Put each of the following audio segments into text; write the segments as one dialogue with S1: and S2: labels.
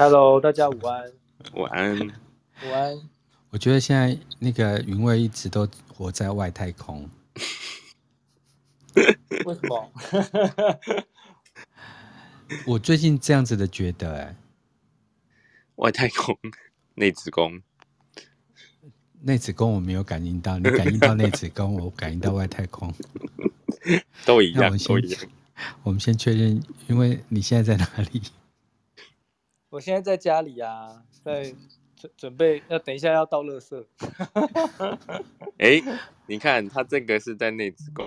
S1: Hello，大家午安。
S2: 午安。
S1: 午安。
S3: 我觉得现在那个云卫一直都活在外太空。
S1: 为什么？
S3: 我最近这样子的觉得、欸，哎，
S2: 外太空内子宫，
S3: 内子宫我没有感应到，你感应到内子宫，我感应到外太空，
S2: 都一样，都一样。
S3: 我们先确认，因为你现在在哪里？
S1: 我现在在家里啊，在准准备要等一下要倒垃圾。
S2: 哎，你看他这个是在内子宫，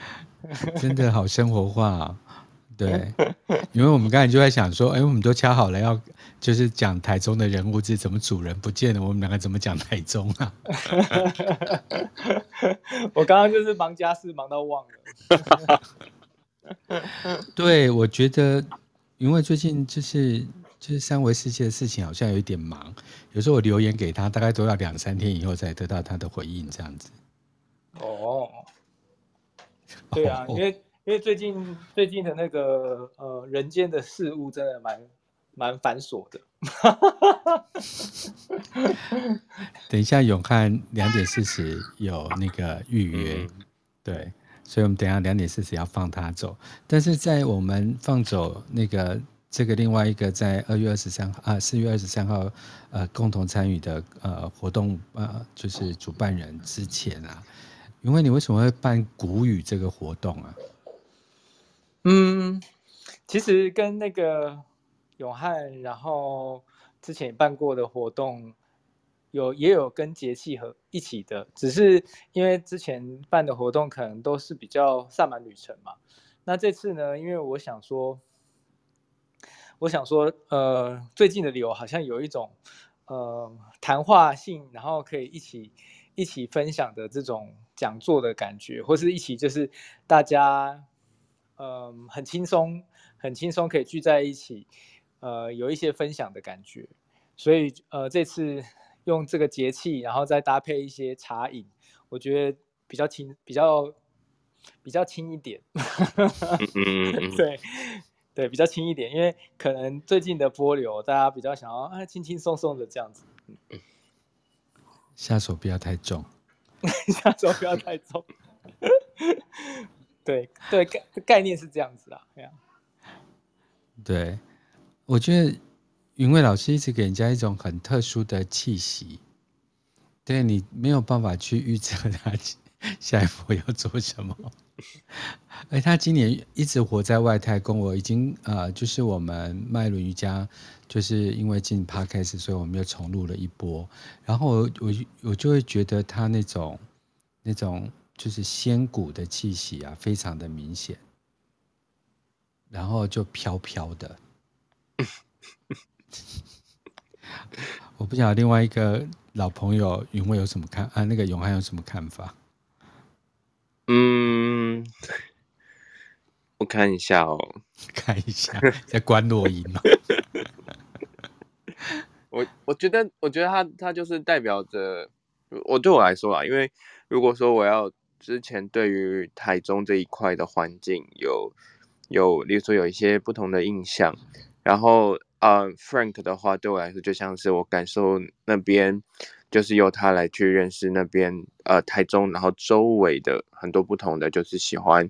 S3: 真的好生活化啊。对，因为我们刚才就在想说，哎，我们都掐好了要就是讲台中的人物志，怎么主人不见了？我们两个怎么讲台中啊？
S1: 我刚刚就是忙家事忙到忘了。
S3: 对，我觉得因为最近就是就是三维世界的事情好像有一点忙，有时候我留言给他，大概都要两三天以后才得到他的回应，这样子。
S1: 哦，对啊，因为。哦因为最近最近的那个呃人间的事物真的蛮蛮繁琐的。
S3: 等一下永汉两点四十有那个预约，对，所以我们等一下两点四十要放他走。但是在我们放走那个这个另外一个在二月二十三号啊四月二十三号呃共同参与的呃活动呃就是主办人之前啊，因为你为什么会办古语这个活动啊？
S1: 嗯，其实跟那个永汉，然后之前办过的活动有也有跟节气和一起的，只是因为之前办的活动可能都是比较萨满旅程嘛。那这次呢，因为我想说，我想说，呃，最近的旅游好像有一种呃谈话性，然后可以一起一起分享的这种讲座的感觉，或是一起就是大家。嗯，很轻松，很轻松，可以聚在一起，呃，有一些分享的感觉。所以，呃，这次用这个节气，然后再搭配一些茶饮，我觉得比较轻，比较比较轻一点。对对，比较轻一点，因为可能最近的波流，大家比较想要啊，轻轻松松的这样子。
S3: 下手不要太重，
S1: 下手不要太重。对对，概概念是这样子啊，对啊。
S3: 对，我觉得云蔚老师一直给人家一种很特殊的气息，对，你没有办法去预测他 下一步要做什么。哎，他今年一直活在外太空，我已经呃，就是我们迈伦瑜伽，就是因为进 Podcast，所以我们又重录了一波。然后我我我就会觉得他那种那种。就是仙骨的气息啊，非常的明显，然后就飘飘的。我不晓得另外一个老朋友云慧有什么看啊？那个永汉有什么看法？
S2: 嗯，我看一下哦，
S3: 看一下，在观落音吗？
S2: 我我觉得，我觉得他他就是代表着我对我来说啊，因为如果说我要。之前对于台中这一块的环境有有，例如说有一些不同的印象，然后呃，Frank 的话对我来说就像是我感受那边，就是由他来去认识那边呃台中，然后周围的很多不同的，就是喜欢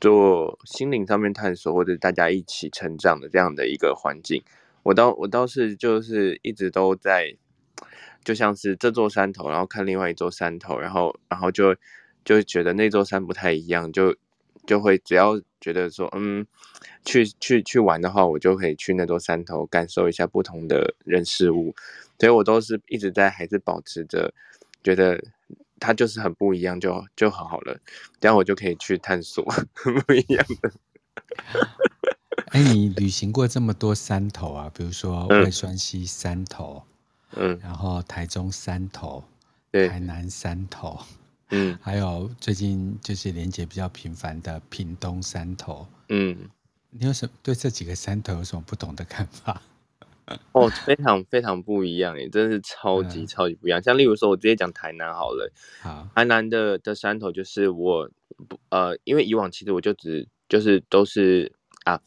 S2: 做心灵上面探索或者大家一起成长的这样的一个环境。我倒我倒是就是一直都在，就像是这座山头，然后看另外一座山头，然后然后就。就觉得那座山不太一样，就就会只要觉得说，嗯，去去去玩的话，我就可以去那座山头感受一下不同的人事物，所以我都是一直在还是保持着，觉得它就是很不一样就，就就很好了，这样我就可以去探索很 不一样的。
S3: 哎，你旅行过这么多山头啊，比如说外双溪山头，嗯，然后台中山头，对，台南山头。
S2: 嗯，
S3: 还有最近就是连接比较频繁的屏东山头，
S2: 嗯，
S3: 你有什么对这几个山头有什么不同的看法？
S2: 哦，非常非常不一样诶，真的是超级超级不一样。嗯、像例如说，我直接讲台南好了，
S3: 好，
S2: 台南的的山头就是我不呃，因为以往其实我就只就是都是啊，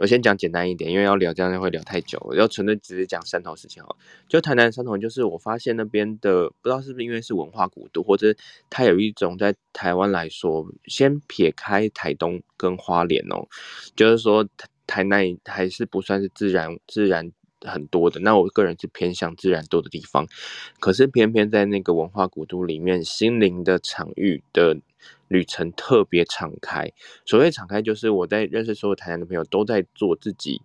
S2: 我先讲简单一点，因为要聊这样会聊太久，要纯粹只是讲山头事情哦。就台南山头，就是我发现那边的不知道是不是因为是文化古都，或者它有一种在台湾来说，先撇开台东跟花莲哦，就是说台南还是不算是自然自然很多的。那我个人是偏向自然多的地方，可是偏偏在那个文化古都里面，心灵的场域的。旅程特别敞开，所谓敞开，就是我在认识所有台南的朋友，都在做自己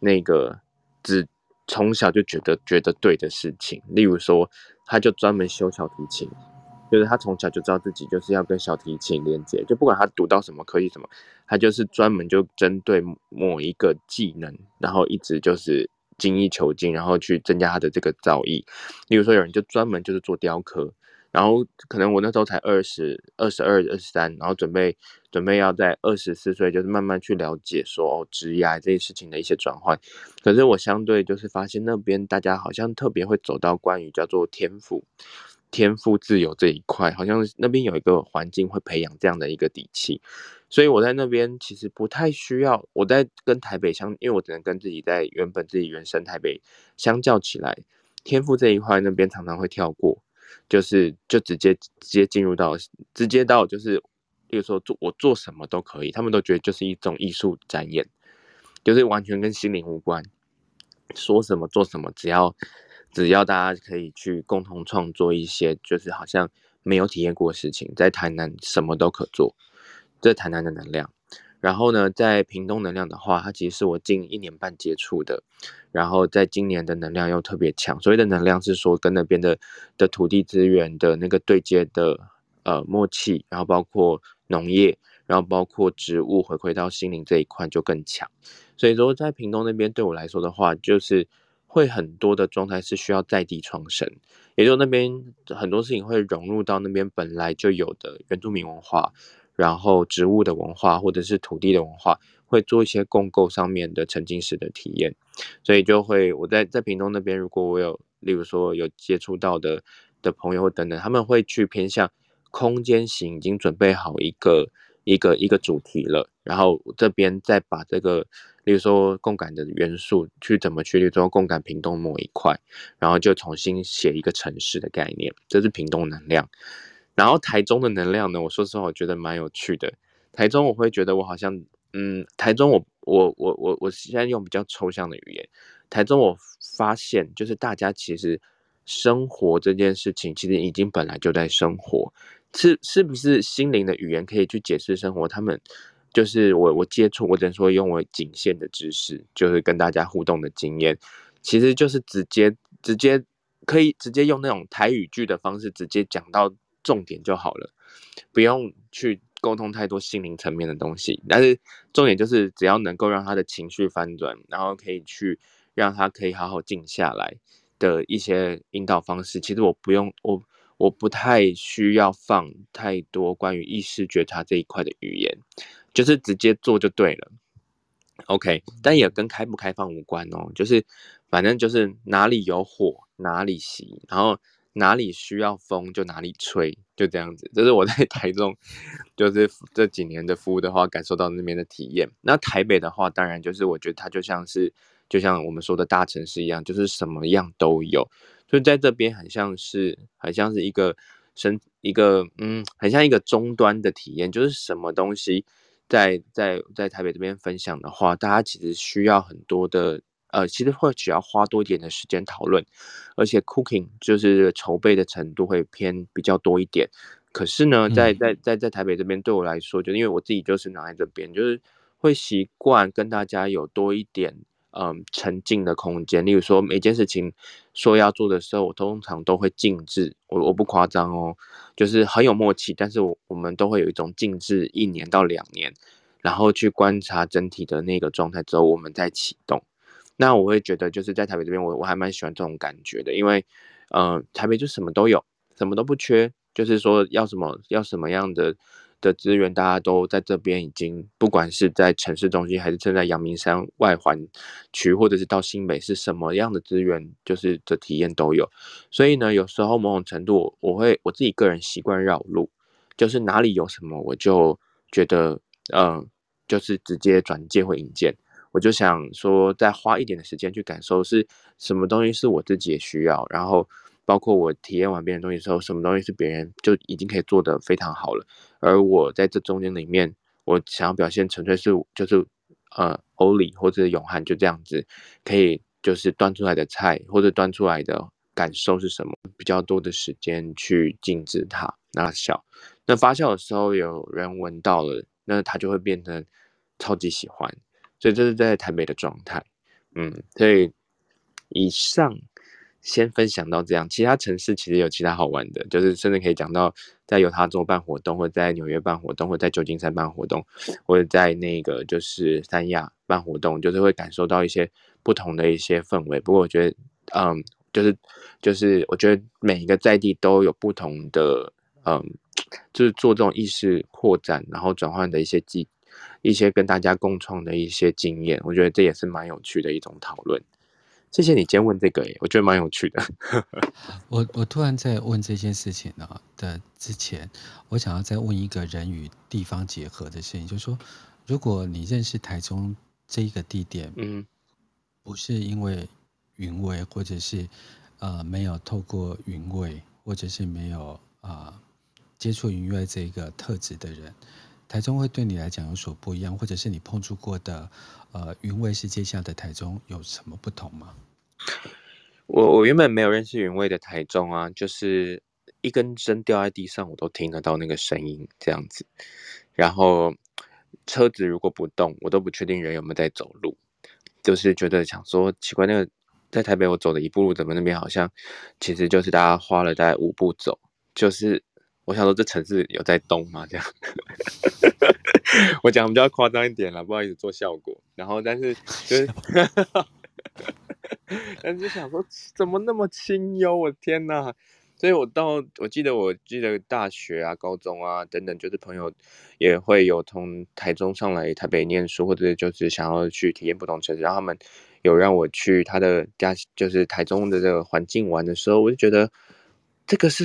S2: 那个只从小就觉得觉得对的事情。例如说，他就专门修小提琴，就是他从小就知道自己就是要跟小提琴连接，就不管他读到什么科系什么，他就是专门就针对某一个技能，然后一直就是精益求精，然后去增加他的这个造诣。例如说，有人就专门就是做雕刻。然后可能我那时候才二十二、十二、二十三，然后准备准备要在二十四岁，就是慢慢去了解说哦，职业这些事情的一些转换。可是我相对就是发现那边大家好像特别会走到关于叫做天赋、天赋自由这一块，好像那边有一个环境会培养这样的一个底气。所以我在那边其实不太需要，我在跟台北相，因为我只能跟自己在原本自己原生台北相较起来，天赋这一块那边常常会跳过。就是就直接直接进入到直接到就是，比如说做我做什么都可以，他们都觉得就是一种艺术展演，就是完全跟心灵无关，说什么做什么，只要只要大家可以去共同创作一些，就是好像没有体验过的事情，在台南什么都可做，这台南的能量。然后呢，在屏东能量的话，它其实是我近一年半接触的，然后在今年的能量又特别强。所谓的能量是说跟那边的的土地资源的那个对接的呃默契，然后包括农业，然后包括植物回馈到心灵这一块就更强。所以说在屏东那边对我来说的话，就是会很多的状态是需要在地创生，也就那边很多事情会融入到那边本来就有的原住民文化。然后植物的文化或者是土地的文化，会做一些共构上面的沉浸式的体验，所以就会我在在屏东那边，如果我有例如说有接触到的的朋友等等，他们会去偏向空间型，已经准备好一个一个一个主题了，然后这边再把这个例如说共感的元素去怎么去，例如说共感屏东某一块，然后就重新写一个城市的概念，这是屏东能量。然后台中的能量呢，我说实话，我觉得蛮有趣的。台中我会觉得我好像，嗯，台中我我我我我现在用比较抽象的语言。台中我发现，就是大家其实生活这件事情，其实已经本来就在生活。是是不是心灵的语言可以去解释生活？他们就是我我接触，我只能说用我仅限的知识，就是跟大家互动的经验，其实就是直接直接可以直接用那种台语剧的方式，直接讲到。重点就好了，不用去沟通太多心灵层面的东西。但是重点就是，只要能够让他的情绪翻转，然后可以去让他可以好好静下来的一些引导方式。其实我不用，我我不太需要放太多关于意识觉察这一块的语言，就是直接做就对了。OK，但也跟开不开放无关哦，就是反正就是哪里有火哪里行，然后。哪里需要风就哪里吹，就这样子。这是我在 台中，就是这几年的服务的话，感受到那边的体验。那台北的话，当然就是我觉得它就像是，就像我们说的大城市一样，就是什么样都有。所以在这边很像是，很像是一个生一个嗯，很像一个终端的体验，就是什么东西在在在台北这边分享的话，大家其实需要很多的。呃，其实会只要花多一点的时间讨论，而且 cooking 就是筹备的程度会偏比较多一点。可是呢，在在在在台北这边，对我来说，就因为我自己就是拿在这边，就是会习惯跟大家有多一点嗯沉浸的空间。例如说，每件事情说要做的时候，我通常都会静置，我我不夸张哦，就是很有默契。但是我我们都会有一种静置一年到两年，然后去观察整体的那个状态之后，我们再启动。那我会觉得，就是在台北这边，我我还蛮喜欢这种感觉的，因为，呃，台北就什么都有，什么都不缺，就是说要什么要什么样的的资源，大家都在这边已经，不管是在城市中心，还是正在阳明山外环区，或者是到新北，是什么样的资源，就是的体验都有。所以呢，有时候某种程度，我会我自己个人习惯绕路，就是哪里有什么，我就觉得，嗯、就是直接转介或引荐。我就想说，再花一点的时间去感受是什么东西是我自己也需要，然后包括我体验完别人东西之后，什么东西是别人就已经可以做得非常好了，而我在这中间里面，我想要表现纯粹是就是呃欧里或者永汉就这样子，可以就是端出来的菜或者端出来的感受是什么，比较多的时间去静置它，那小，那发酵的时候有人闻到了，那它就会变成超级喜欢。所以这是在台北的状态，嗯，所以以上先分享到这样，其他城市其实有其他好玩的，就是甚至可以讲到在犹他州办活动，或者在纽约办活动，或者在旧金山办活动，或者在那个就是三亚办活动，就是会感受到一些不同的一些氛围。不过我觉得，嗯，就是就是我觉得每一个在地都有不同的，嗯，就是做这种意识扩展，然后转换的一些机。一些跟大家共创的一些经验，我觉得这也是蛮有趣的一种讨论。谢谢你今天问这个，我觉得蛮有趣的。
S3: 我我突然在问这件事情呢的之前，我想要再问一个人与地方结合的事情，就是说，如果你认识台中这一个地点，嗯，不是因为云味，或者是呃没有透过云味，或者是没有啊、呃、接触云味这个特质的人。台中会对你来讲有所不一样，或者是你碰触过的，呃，云味世界下的台中有什么不同吗？
S2: 我我原本没有认识云味的台中啊，就是一根针掉在地上，我都听得到那个声音这样子。然后车子如果不动，我都不确定人有没有在走路，就是觉得想说奇怪，那个在台北我走的一步路，怎么那边好像其实就是大家花了大概五步走，就是。我想说，这城市有在动吗？这样，我讲比较夸张一点了，不好意思做效果。然后，但是就是，但是想说，怎么那么清幽？我天哪！所以我到，我记得，我记得大学啊、高中啊等等，就是朋友也会有从台中上来台北念书，或者就是想要去体验不同城市，然后他们有让我去他的家，就是台中的这个环境玩的时候，我就觉得这个是。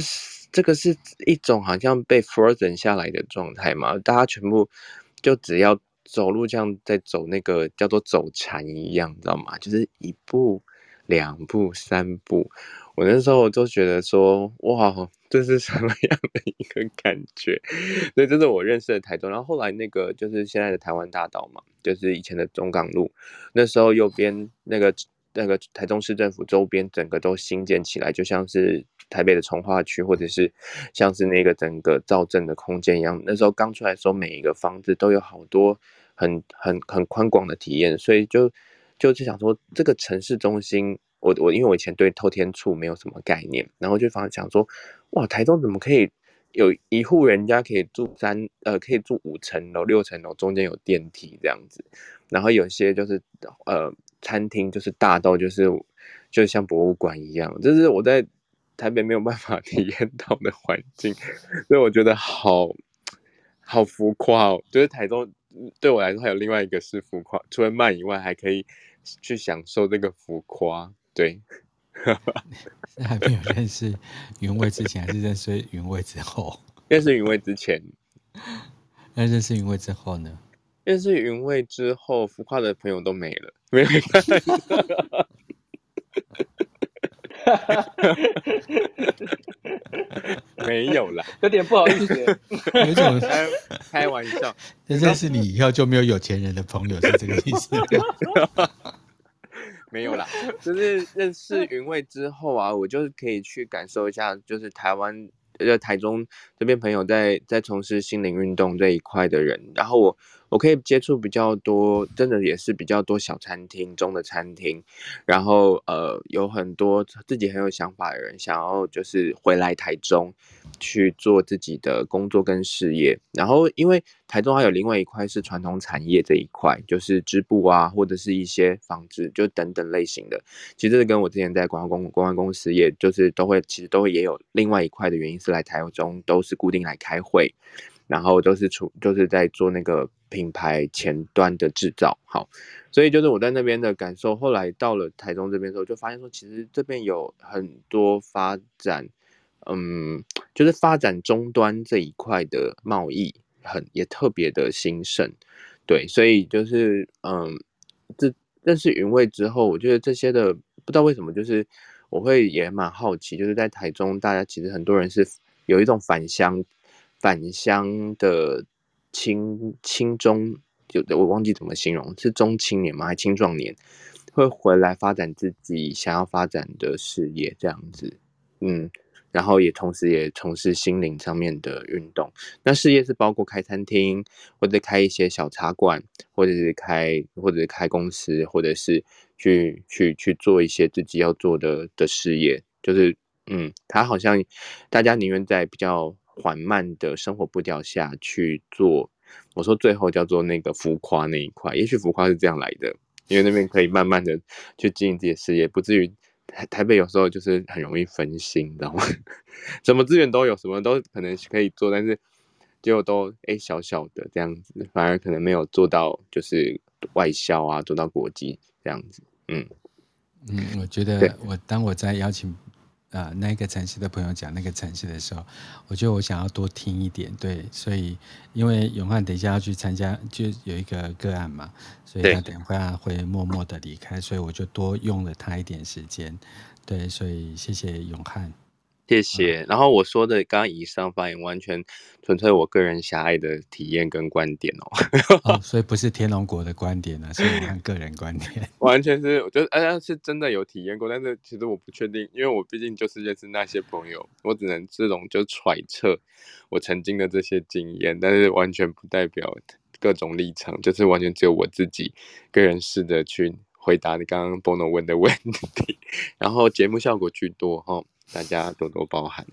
S2: 这个是一种好像被 frozen 下来的状态嘛？大家全部就只要走路这样在走那个叫做走禅一样，你知道吗？就是一步、两步、三步。我那时候就觉得说，哇，这是什么样的一个感觉？所以这是我认识的台中。然后后来那个就是现在的台湾大道嘛，就是以前的中港路，那时候右边那个那个台中市政府周边整个都新建起来，就像是。台北的从化区，或者是像是那个整个造镇的空间一样，那时候刚出来的时候，每一个房子都有好多很很很宽广的体验，所以就就是想说，这个城市中心，我我因为我以前对透天厝没有什么概念，然后就反而想说，哇，台中怎么可以有一户人家可以住三呃可以住五层楼六层楼，中间有电梯这样子，然后有些就是呃餐厅就是大到就是就像博物馆一样，就是我在。台北没有办法 体验到的环境，所以我觉得好好浮夸哦。就是台中对我来说还有另外一个是浮夸，除了慢以外，还可以去享受这个浮夸。对，
S3: 是 还没有认识云味之前，还是认识云味之后？
S2: 认识云味之前，
S3: 那认识云味之后呢？
S2: 认识云味之后，浮夸的朋友都没了，没有。没有啦，
S1: 有点不好意思，
S3: 有种
S2: 开开玩笑。
S3: 认识你以后就没有有钱人的朋友，是这个意思？
S2: 没有啦，就是认识云味之后啊，我就是可以去感受一下，就是台湾。呃台中这边朋友在在从事心灵运动这一块的人，然后我我可以接触比较多，真的也是比较多小餐厅中的餐厅，然后呃有很多自己很有想法的人想要就是回来台中去做自己的工作跟事业，然后因为台中还有另外一块是传统产业这一块，就是织布啊或者是一些纺织就等等类型的，其实这是跟我之前在广告公公关公司也就是都会其实都会也有另外一块的原因是。来台中都是固定来开会，然后都是出就是在做那个品牌前端的制造，好，所以就是我在那边的感受。后来到了台中这边的时候，就发现说，其实这边有很多发展，嗯，就是发展终端这一块的贸易很也特别的兴盛。对，所以就是嗯，这认识云卫之后，我觉得这些的不知道为什么，就是我会也蛮好奇，就是在台中，大家其实很多人是有一种返乡返乡的青青中，就我忘记怎么形容，是中青年吗？还青壮年会回来发展自己想要发展的事业，这样子，嗯。然后也同时也从事心灵上面的运动，那事业是包括开餐厅，或者开一些小茶馆，或者是开或者是开公司，或者是去去去做一些自己要做的的事业。就是嗯，他好像大家宁愿在比较缓慢的生活步调下去做。我说最后叫做那个浮夸那一块，也许浮夸是这样来的，因为那边可以慢慢的去经营自己的事业，不至于。台台北有时候就是很容易分心，你知道吗？什么资源都有，什么都可能可以做，但是结果都哎、欸、小小的这样子，反而可能没有做到就是外销啊，做到国际这样子。嗯
S3: 嗯，我觉得我当我在邀请。啊、呃，那个城市的朋友讲那个城市的时候，我觉得我想要多听一点，对，所以因为永汉等一下要去参加，就有一个个案嘛，所以他等一下会默默的离开，所以我就多用了他一点时间，对，所以谢谢永汉。
S2: 谢谢。然后我说的刚刚以上发言，完全纯粹我个人狭隘的体验跟观点哦。
S3: 哦，所以不是天龙国的观点呢，是我们个人观点。
S2: 完全是，我觉得哎呀，是真的有体验过，但是其实我不确定，因为我毕竟就是认识那些朋友，我只能这种就揣测我曾经的这些经验，但是完全不代表各种立场，就是完全只有我自己个人试着去回答你刚刚 Bono 问的问题，然后节目效果居多哈。大家多多包涵。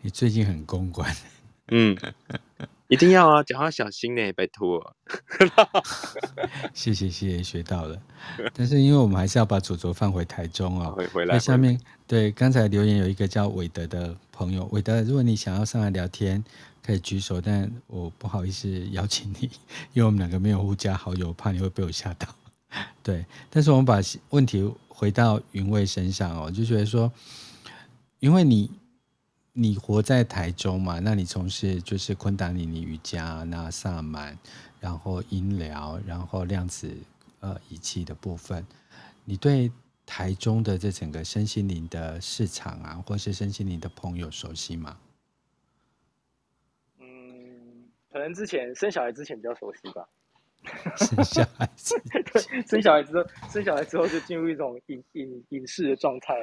S3: 你最近很公关，
S2: 嗯，一定要啊，讲话小心呢，拜托。
S3: 谢谢谢谢，学到了。但是因为我们还是要把左左放回台中哦，
S2: 回回来。
S3: 下面对刚才留言有一个叫韦德的朋友，韦德，如果你想要上来聊天，可以举手，但我不好意思邀请你，因为我们两个没有互加好友，怕你会被我吓到。对，但是我们把问题回到云卫身上哦，就觉得说。因为你，你活在台中嘛，那你从事就是昆达里尼瑜伽、那萨满，然后音疗，然后量子呃仪器的部分，你对台中的这整个身心灵的市场啊，或是身心灵的朋友熟悉吗？
S1: 嗯，可能之前生小孩之前比较熟悉吧。
S3: 生小孩
S1: 生小孩之后，生小孩之后就进入一种隐隐隐士的状态。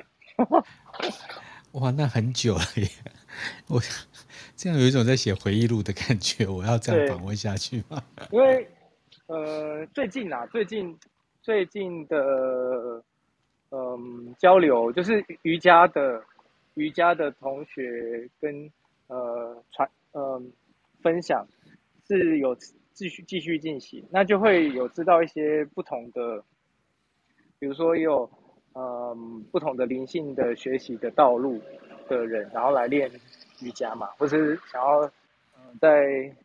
S3: 哇，那很久了耶！我这样有一种在写回忆录的感觉。我要这样访问下去吗？
S1: 因为呃，最近啊，最近最近的嗯、呃、交流，就是瑜伽的瑜伽的同学跟呃传呃分享是有继续继续进行，那就会有知道一些不同的，比如说也有。嗯，不同的灵性的学习的道路的人，然后来练瑜伽嘛，或是想要嗯在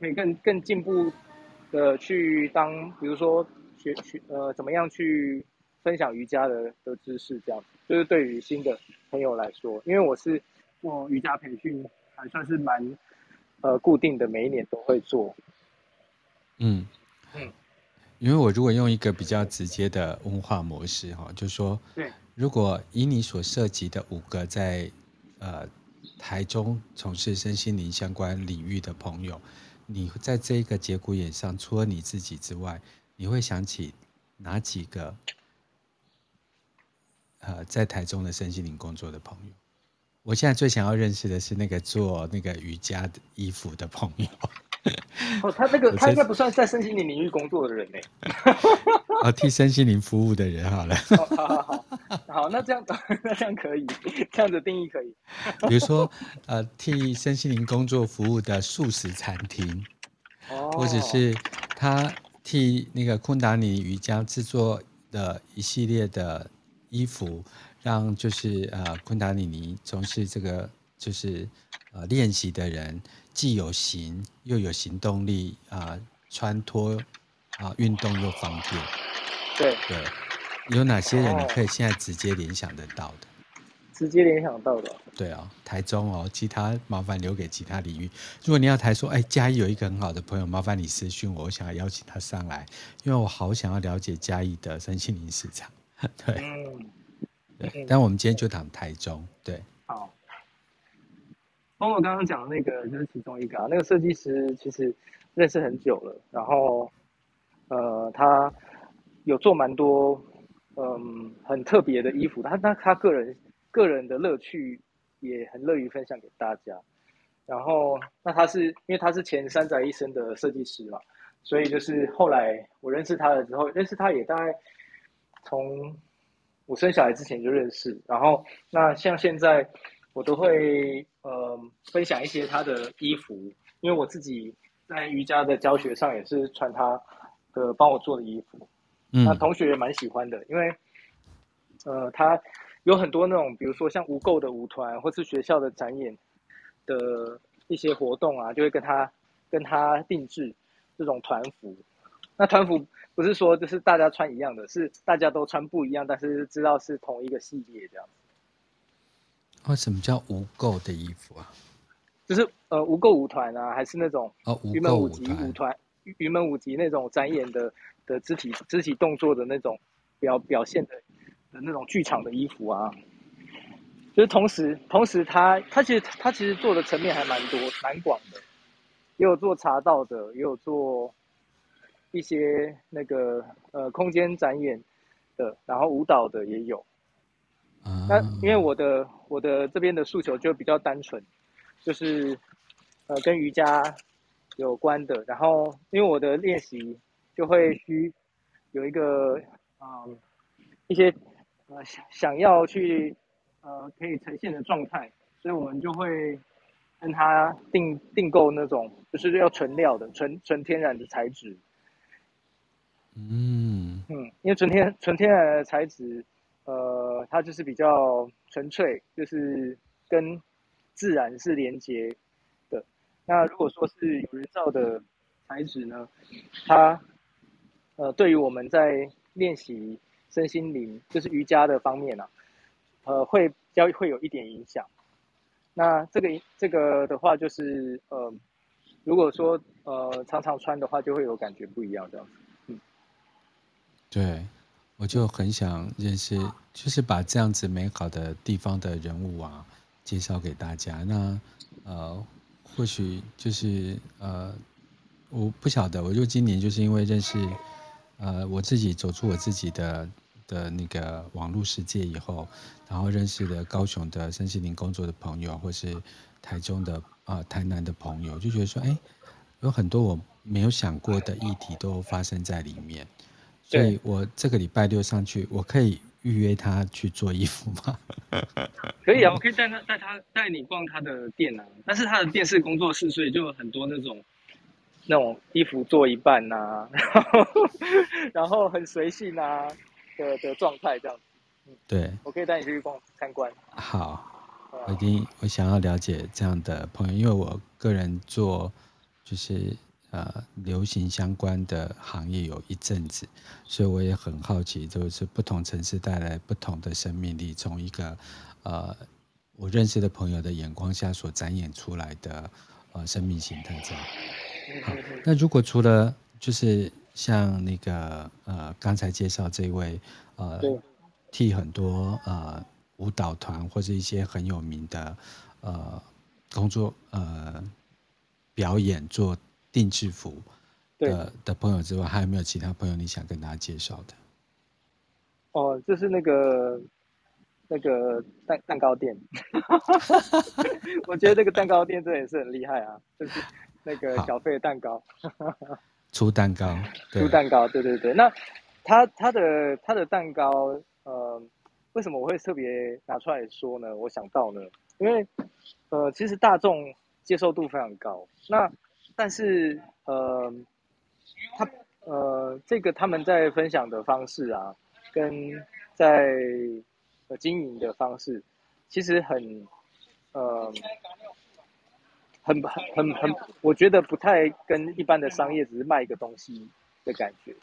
S1: 可以更更进步的去当，比如说学学呃怎么样去分享瑜伽的的知识，这样就是对于新的朋友来说，因为我是做瑜伽培训还算是蛮呃固定的，每一年都会做，
S3: 嗯嗯。因为我如果用一个比较直接的问话模式哈，就是说，如果以你所涉及的五个在呃台中从事身心灵相关领域的朋友，你在这一个节骨眼上，除了你自己之外，你会想起哪几个呃在台中的身心灵工作的朋友？我现在最想要认识的是那个做那个瑜伽的衣服的朋友。
S1: 哦，他那个他应该不算在身心灵领域工作的人呢。
S3: 哦，替身心灵服务的人好了。
S1: 好好好，好，那这样 那这样可以，这样的定义可以。
S3: 比如说，呃，替身心灵工作服务的素食餐厅，哦，或者是他替那个昆达尼瑜伽制作的一系列的衣服，让就是呃昆达里尼从事这个就是呃练习的人。既有形又有行动力啊，穿脱啊，运动又方便。
S1: 对
S3: 对，有哪些人你可以现在直接联想得到的？
S1: 直接联想到的。
S3: 对啊、哦，台中哦，其他麻烦留给其他领域。如果你要台说，哎，嘉义有一个很好的朋友，麻烦你私讯我，我想要邀请他上来，因为我好想要了解嘉义的身心灵市场。对，嗯、对。但我们今天就谈台中，
S1: 对。包括刚刚讲的那个，就是其中一个啊，那个设计师其实认识很久了，然后呃，他有做蛮多嗯很特别的衣服，他他他个人。个人的乐趣也很乐于分享给大家，然后那他是因为他是前三宅一生的设计师嘛，所以就是后来我认识他了之后，认识他也大概从我生小孩之前就认识，然后那像现在我都会呃分享一些他的衣服，因为我自己在瑜伽的教学上也是穿他的帮我做的衣服，嗯，那同学也蛮喜欢的，因为呃他。有很多那种，比如说像无垢的舞团，或是学校的展演的一些活动啊，就会跟他跟他定制这种团服。那团服不是说就是大家穿一样的，是大家都穿不一样，但是知道是同一个系列这样。
S3: 为什么叫无垢的衣服啊？
S1: 就是呃无垢舞团啊，还是那种
S3: 哦
S1: 云门舞集舞团云门舞集那种展演的的肢体肢体动作的那种表表现的。的那种剧场的衣服啊，就是同时，同时他他其实他其实做的层面还蛮多蛮广的，也有做茶道的，也有做一些那个呃空间展演的，然后舞蹈的也有。那因为我的我的这边的诉求就比较单纯，就是呃跟瑜伽有关的，然后因为我的练习就会需有一个嗯一些。呃，想想要去，呃，可以呈现的状态，所以我们就会跟他订订购那种，就是要纯料的、纯纯天然的材质。
S3: 嗯
S1: 嗯，因为纯天纯天然的材质，呃，它就是比较纯粹，就是跟自然是连接的。那如果说是有人造的材质呢，它，呃，对于我们在练习。身心灵就是瑜伽的方面啊，呃，会比较会有一点影响。那这个这个的话，就是呃，如果说呃常常穿的话，就会有感觉不一样这样子。嗯，
S3: 对，我就很想认识，就是把这样子美好的地方的人物啊，介绍给大家。那呃，或许就是呃，我不晓得，我就今年就是因为认识呃我自己走出我自己的。的那个网络世界以后，然后认识了高雄的身心灵工作的朋友，或是台中的啊、台南的朋友，就觉得说，哎，有很多我没有想过的议题都发生在里面。所以我这个礼拜六上去，我可以预约他去做衣服吗？
S1: 可以啊，我可以带他带他带你逛他的店啊。但是他的店是工作室，所以就有很多那种那种衣服做一半呐、啊，然后然后很随性啊。的的状态这样子，
S3: 对，
S1: 我可以带你去逛参观。
S3: 好，我一定我想要了解这样的朋友，因为我个人做就是呃流行相关的行业有一阵子，所以我也很好奇，就是不同城市带来不同的生命力，从一个呃我认识的朋友的眼光下所展演出来的呃生命形态这样。好，那如果除了就是。像那个呃，刚才介绍这位呃，替很多呃舞蹈团或者一些很有名的呃工作呃表演做定制服的的朋友之外，还有没有其他朋友你想跟大家介绍的？
S1: 哦，就是那个那个蛋蛋糕店，我觉得这个蛋糕店真的也是很厉害啊，就是那个小费 蛋糕。
S3: 出蛋糕，
S1: 出蛋糕，对对对。那他他的他的蛋糕，呃，为什么我会特别拿出来说呢？我想到呢，因为呃，其实大众接受度非常高。那但是呃，他呃，这个他们在分享的方式啊，跟在呃经营的方式，其实很呃。很很很很，我觉得不太跟一般的商业只是卖一个东西的感觉。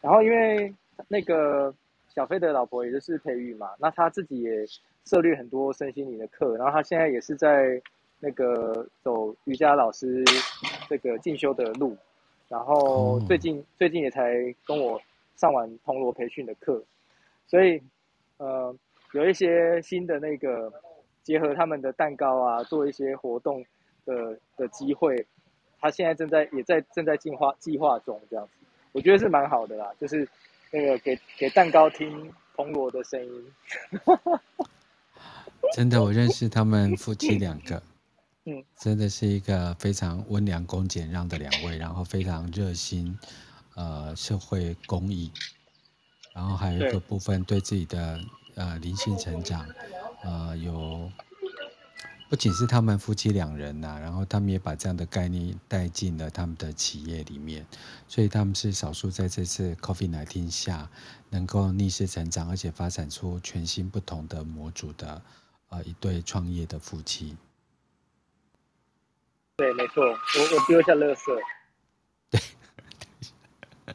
S1: 然后因为那个小飞的老婆也就是培育嘛，那他自己也涉猎很多身心灵的课，然后他现在也是在那个走瑜伽老师这个进修的路，然后最近、嗯、最近也才跟我上完铜锣培训的课，所以呃有一些新的那个结合他们的蛋糕啊，做一些活动的的机会，他现在正在也在正在进化计划中这样子，我觉得是蛮好的啦，就是。那个给给蛋糕听铜锣的声音，
S3: 真的，我认识他们夫妻两个，嗯，真的是一个非常温良恭俭让的两位，然后非常热心，呃，社会公益，然后还有一个部分对自己的呃灵性成长，呃有。不仅是他们夫妻两人呐、然后他们也把这样的概念带进了他们的企业里面，所以他们是少数在这次 COVID-19 下能够逆势成长，而且发展出全新不同的模组的呃一对创业的夫妻。
S1: 对，没错，我我丢一下垃圾。
S3: 对，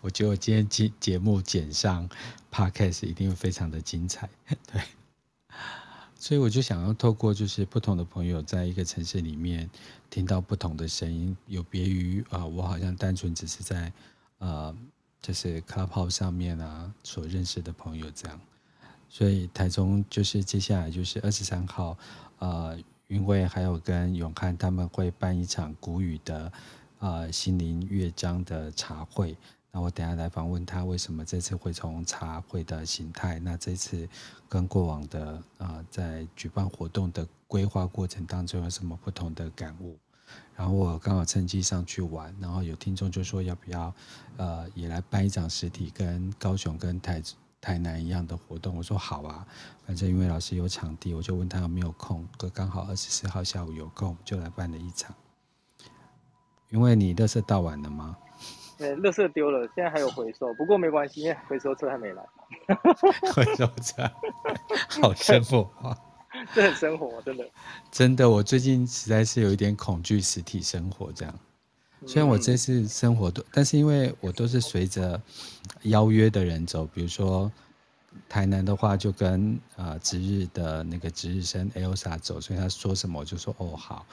S3: 我觉得我今天节节目剪上 Podcast 一定会非常的精彩。对。所以我就想要透过就是不同的朋友，在一个城市里面听到不同的声音，有别于啊、我好像单纯只是在呃，就是 Clubhouse 上面啊所认识的朋友这样。所以台中就是接下来就是二十三号，呃，云慧还有跟永汉他们会办一场古语的呃心灵乐章的茶会。那我等下来访问他，为什么这次会从茶会的形态？那这次跟过往的啊、在举办活动的规划过程当中有什么不同的感悟？然后我刚好趁机上去玩，然后有听众就说要不要呃也来办一场实体，跟高雄跟台台南一样的活动？我说好啊，反正因为老师有场地，我就问他有没有空，可刚好二十四号下午有空，就来办了一场。因为你垃圾倒完了吗？
S1: 呃，垃圾丢了，现在还有回收，不过没关系，因为回收车还没来。
S3: 回收车，好生活化，
S1: 这很生活，真的。
S3: 真的，我最近实在是有一点恐惧实体生活这样。虽然我这次生活都，但是因为我都是随着邀约的人走，比如说台南的话，就跟啊值日的那个值日生 Elsa 走，所以他说什么我就说哦好。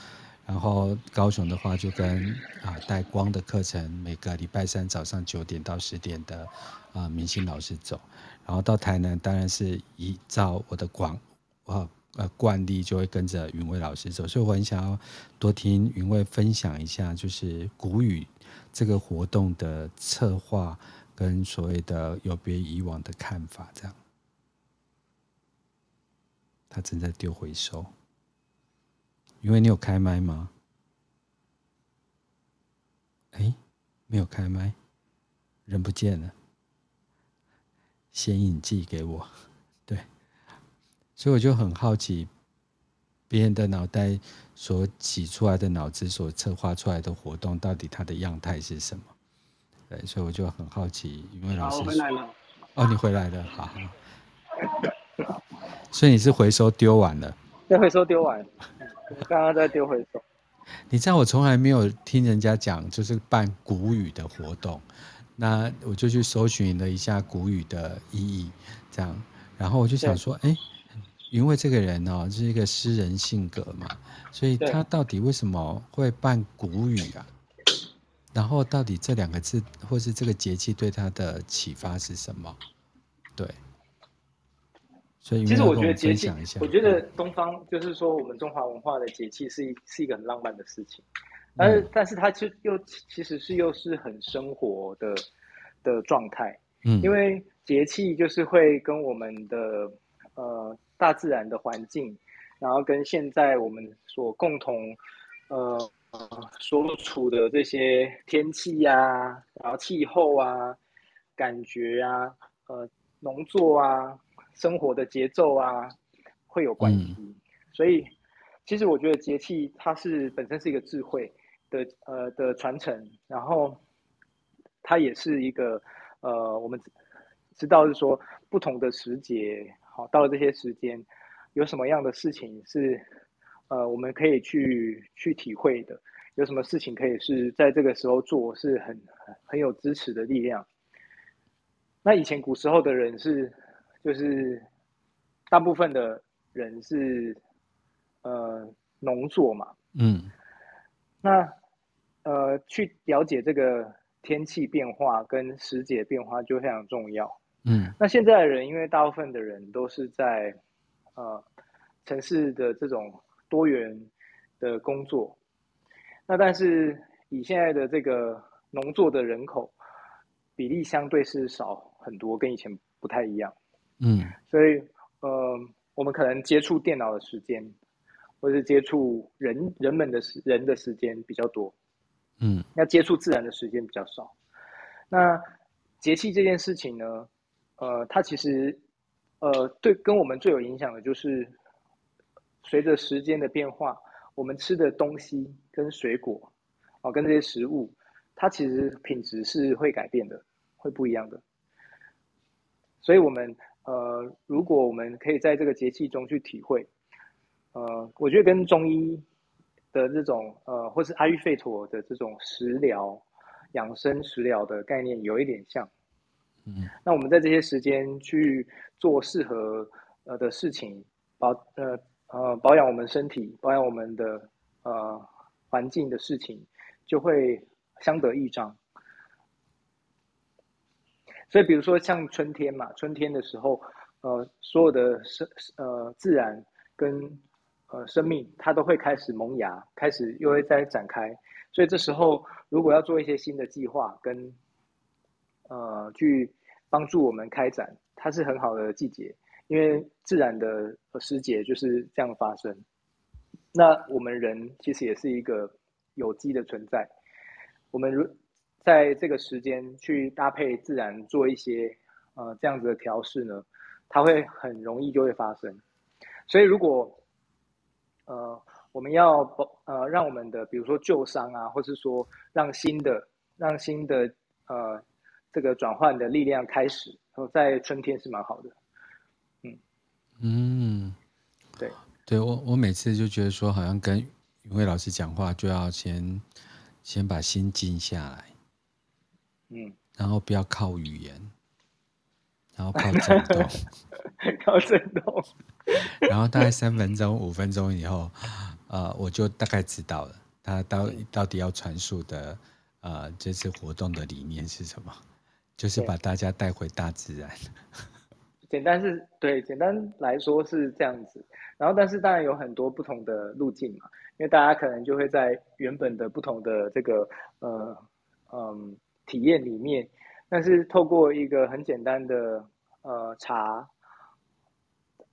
S3: 然后高雄的话，就跟啊带光的课程，每个礼拜三早上九点到十点的啊明星老师走。然后到台南，当然是依照我的广呃呃惯例，就会跟着云蔚老师走。所以我很想要多听云蔚分享一下，就是古语这个活动的策划跟所谓的有别以往的看法，这样。他正在丢回收。因为你有开麦吗？哎，没有开麦，人不见了。先影寄给我，所以我就很好奇，别人的脑袋所挤出来的脑子所策划出来的活动，到底它的样态是什么？对，所以我就很好奇，因为老师回来了。哦，你回来了，好。所以你是回收丢完了？
S1: 对，回收丢完。刚刚在丢回收，
S3: 你知道我从来没有听人家讲，就是办古语的活动，那我就去搜寻了一下古语的意义，这样，然后我就想说，哎，因为这个人哦，是一个诗人性格嘛，所以他到底为什么会办古语啊？然后到底这两个字或是这个节气对他的启发是什么？对。所以，
S1: 其实我觉得节气，我觉得东方就是说我们中华文化的节气是一是一个很浪漫的事情，但是但是它其实又其实是又是很生活的的状态，嗯，因为节气就是会跟我们的呃大自然的环境，然后跟现在我们所共同呃所处的这些天气呀、啊，然后气候啊，感觉啊，呃农作啊。生活的节奏啊，会有关系，嗯、所以其实我觉得节气它是本身是一个智慧的呃的传承，然后它也是一个呃我们知道是说不同的时节，好到了这些时间，有什么样的事情是呃我们可以去去体会的，有什么事情可以是在这个时候做是很很有支持的力量。那以前古时候的人是，就是大部分的人是呃农作嘛，
S3: 嗯，
S1: 那呃去了解这个天气变化跟时节变化就非常重要。
S3: 嗯，
S1: 那现在的人因为大部分的人都是在呃城市的这种多元的工作，那但是以现在的这个农作的人口比例相对是少。很多跟以前不太一样，
S3: 嗯，
S1: 所以呃，我们可能接触电脑的时间，或者是接触人人们的时人的时间比较多，
S3: 嗯，
S1: 那接触自然的时间比较少。那节气这件事情呢，呃，它其实呃，对跟我们最有影响的就是，随着时间的变化，我们吃的东西跟水果啊、呃，跟这些食物，它其实品质是会改变的，会不一样的。所以，我们呃，如果我们可以在这个节气中去体会，呃，我觉得跟中医的这种呃，或是阿育吠陀的这种食疗、养生食疗的概念有一点像。
S3: 嗯，
S1: 那我们在这些时间去做适合呃的事情，保呃呃保养我们身体、保养我们的呃环境的事情，就会相得益彰。所以，比如说像春天嘛，春天的时候，呃，所有的生呃自然跟呃生命，它都会开始萌芽，开始又会再展开。所以这时候，如果要做一些新的计划，跟呃去帮助我们开展，它是很好的季节，因为自然的时节就是这样发生。那我们人其实也是一个有机的存在，我们如。在这个时间去搭配自然做一些呃这样子的调试呢，它会很容易就会发生。所以如果呃我们要呃让我们的比如说旧伤啊，或是说让新的让新的呃这个转换的力量开始，然后在春天是蛮好的。嗯。
S3: 嗯，
S1: 对。
S3: 对，我我每次就觉得说，好像跟云慧老师讲话，就要先先把心静下来。
S1: 嗯，
S3: 然后不要靠语言，然后靠震动，
S1: 靠震动，
S3: 然后大概三分钟、五分钟以后，呃，我就大概知道了他到到底要传述的呃这次活动的理念是什么，就是把大家带回大自然。
S1: 简单是对，简单来说是这样子。然后，但是当然有很多不同的路径嘛，因为大家可能就会在原本的不同的这个呃嗯。体验里面，但是透过一个很简单的呃茶，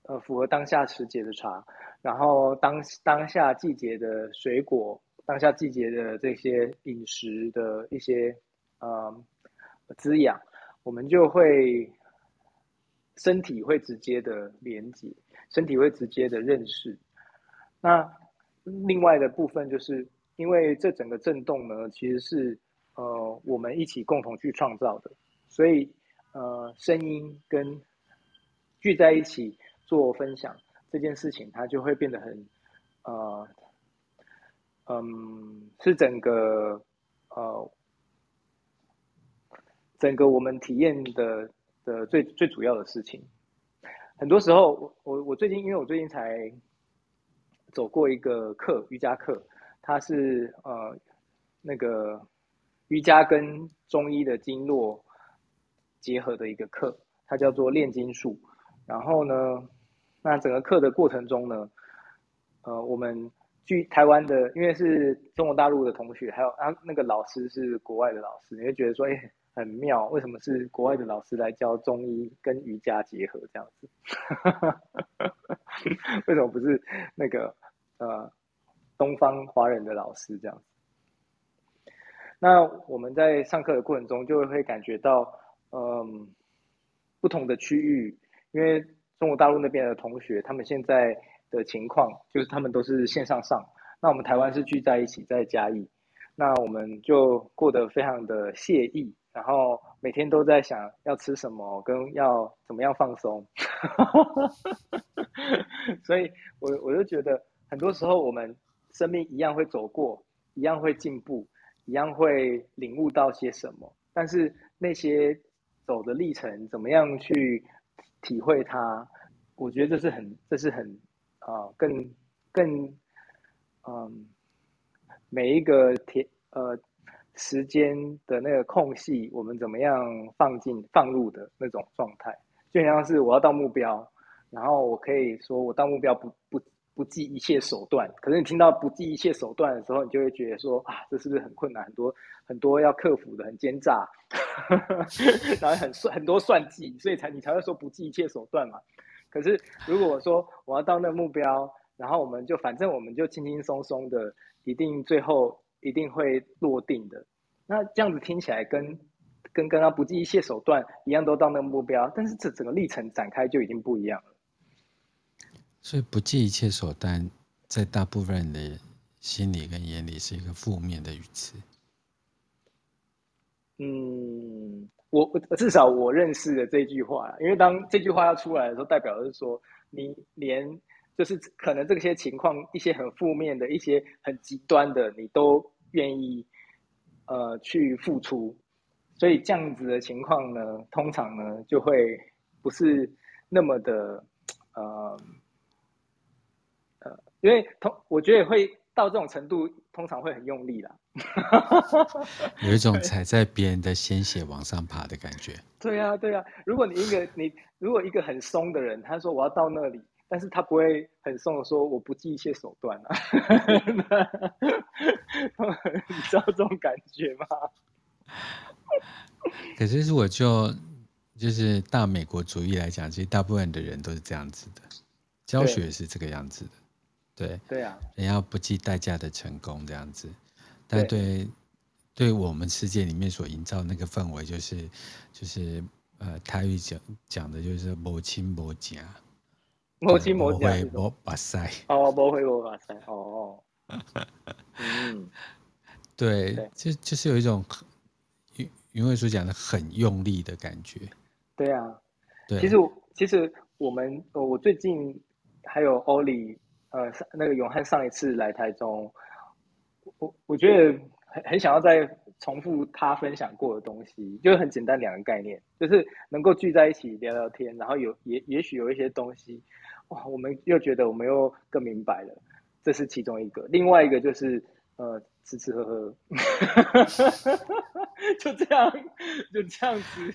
S1: 呃符合当下时节的茶，然后当当下季节的水果，当下季节的这些饮食的一些呃滋养，我们就会身体会直接的连接，身体会直接的认识。那另外的部分就是因为这整个震动呢，其实是。呃，我们一起共同去创造的，所以呃，声音跟聚在一起做分享这件事情，它就会变得很呃，嗯，是整个呃，整个我们体验的的最最主要的事情。很多时候，我我我最近，因为我最近才走过一个课，瑜伽课，它是呃那个。瑜伽跟中医的经络结合的一个课，它叫做炼金术。然后呢，那整个课的过程中呢，呃，我们据台湾的，因为是中国大陆的同学，还有啊那个老师是国外的老师，你会觉得说，哎，很妙，为什么是国外的老师来教中医跟瑜伽结合这样子？为什么不是那个呃东方华人的老师这样子？那我们在上课的过程中，就会感觉到，嗯，不同的区域，因为中国大陆那边的同学，他们现在的情况就是他们都是线上上，那我们台湾是聚在一起在嘉义，那我们就过得非常的惬意，然后每天都在想要吃什么，跟要怎么样放松，所以我我就觉得，很多时候我们生命一样会走过，一样会进步。一样会领悟到些什么，但是那些走的历程，怎么样去体会它？我觉得这是很，这是很啊、更更嗯、每一个铁呃时间的那个空隙，我们怎么样放进放入的那种状态，就像是我要到目标，然后我可以说我到目标不不。不计一切手段，可是你听到不计一切手段的时候，你就会觉得说啊，这是不是很困难？很多很多要克服的，很奸诈，然后很算很多算计，所以才你才会说不计一切手段嘛。可是如果我说我要到那目标，然后我们就反正我们就轻轻松松的，一定最后一定会落定的。那这样子听起来跟跟刚刚不计一切手段一样，都到那个目标，但是这整个历程展开就已经不一样了。
S3: 所以不计一切手段，在大部分人的心里跟眼里是一个负面的语词。
S1: 嗯，我至少我认识的这句话，因为当这句话要出来的时候，代表的是说，你连就是可能这些情况，一些很负面的、一些很极端的，你都愿意呃去付出。所以这样子的情况呢，通常呢就会不是那么的呃呃。因为通，我觉得会到这种程度，通常会很用力啦，
S3: 有一种踩在别人的鲜血往上爬的感觉。
S1: 对呀、啊，对呀、啊。如果你一个你如果一个很松的人，他说我要到那里，但是他不会很送的说我不计一切手段啊。你知道这种感觉吗？
S3: 可是如果就就是大美国主义来讲，其实大部分的人都是这样子的，教学是这个样子的。对
S1: 对啊，
S3: 人要不计代价的成功这样子，但对对，我们世界里面所营造那个氛围，就是就是呃，台语讲讲的就是无亲无家，
S1: 无亲无家，
S3: 无把塞
S1: 哦，无会无把塞哦，嗯，
S3: 对，对就就是有一种云云慧书讲的很用力的感觉，
S1: 对啊，
S3: 对，
S1: 其实其实我们我最近还有欧里。呃，那个永汉上一次来台中，我我觉得很很想要再重复他分享过的东西，就是很简单两个概念，就是能够聚在一起聊聊天，然后有也也许有一些东西，哇，我们又觉得我们又更明白了，这是其中一个。另外一个就是呃，吃吃喝喝，就这样，就这样子，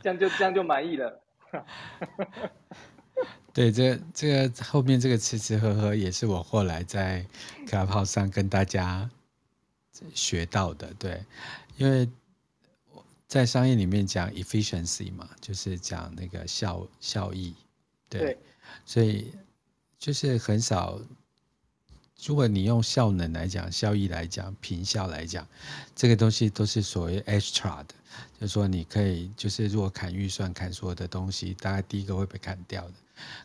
S1: 这样就这样就满意了。
S3: 对，这这个后面这个吃吃喝喝也是我后来在 Clubhouse 上跟大家学到的。对，因为在商业里面讲 efficiency 嘛，就是讲那个效效益。对，对，所以就是很少。如果你用效能来讲、效益来讲、平效来讲，这个东西都是所谓 extra 的，就是说你可以，就是如果砍预算、砍所有的东西，大概第一个会被砍掉的。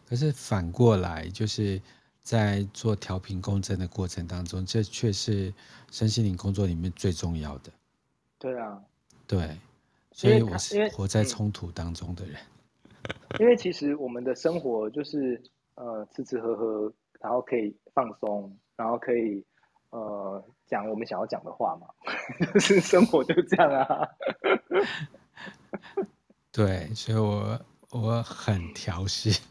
S3: 可是反过来，就是在做调频共振的过程当中，这却是身心灵工作里面最重要的。
S1: 对啊，
S3: 对，所以我是活在冲突当中的人。
S1: 因为其实我们的生活就是呃吃吃喝喝，然后可以放松。然后可以，呃，讲我们想要讲的话嘛，就是生活就这样啊。
S3: 对，所以我我很调戏，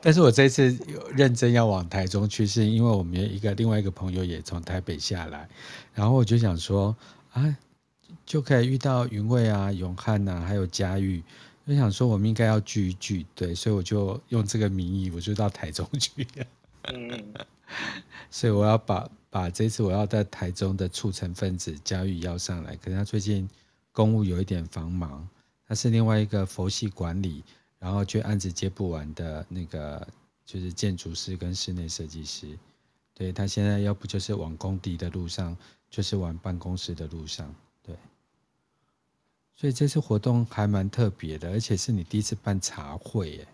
S3: 但是我这次有认真要往台中去，是因为我们有一个另外一个朋友也从台北下来，然后我就想说啊，就可以遇到云蔚啊、永汉呐、啊，还有佳玉，我想说我们应该要聚一聚，对，所以我就用这个名义，我就到台中去。嗯。所以我要把把这次我要在台中的促成分子嘉玉邀上来，可是他最近公务有一点繁忙，他是另外一个佛系管理，然后就案子接不完的那个就是建筑师跟室内设计师，对，他现在要不就是往工地的路上，就是往办公室的路上，对，所以这次活动还蛮特别的，而且是你第一次办茶会耶，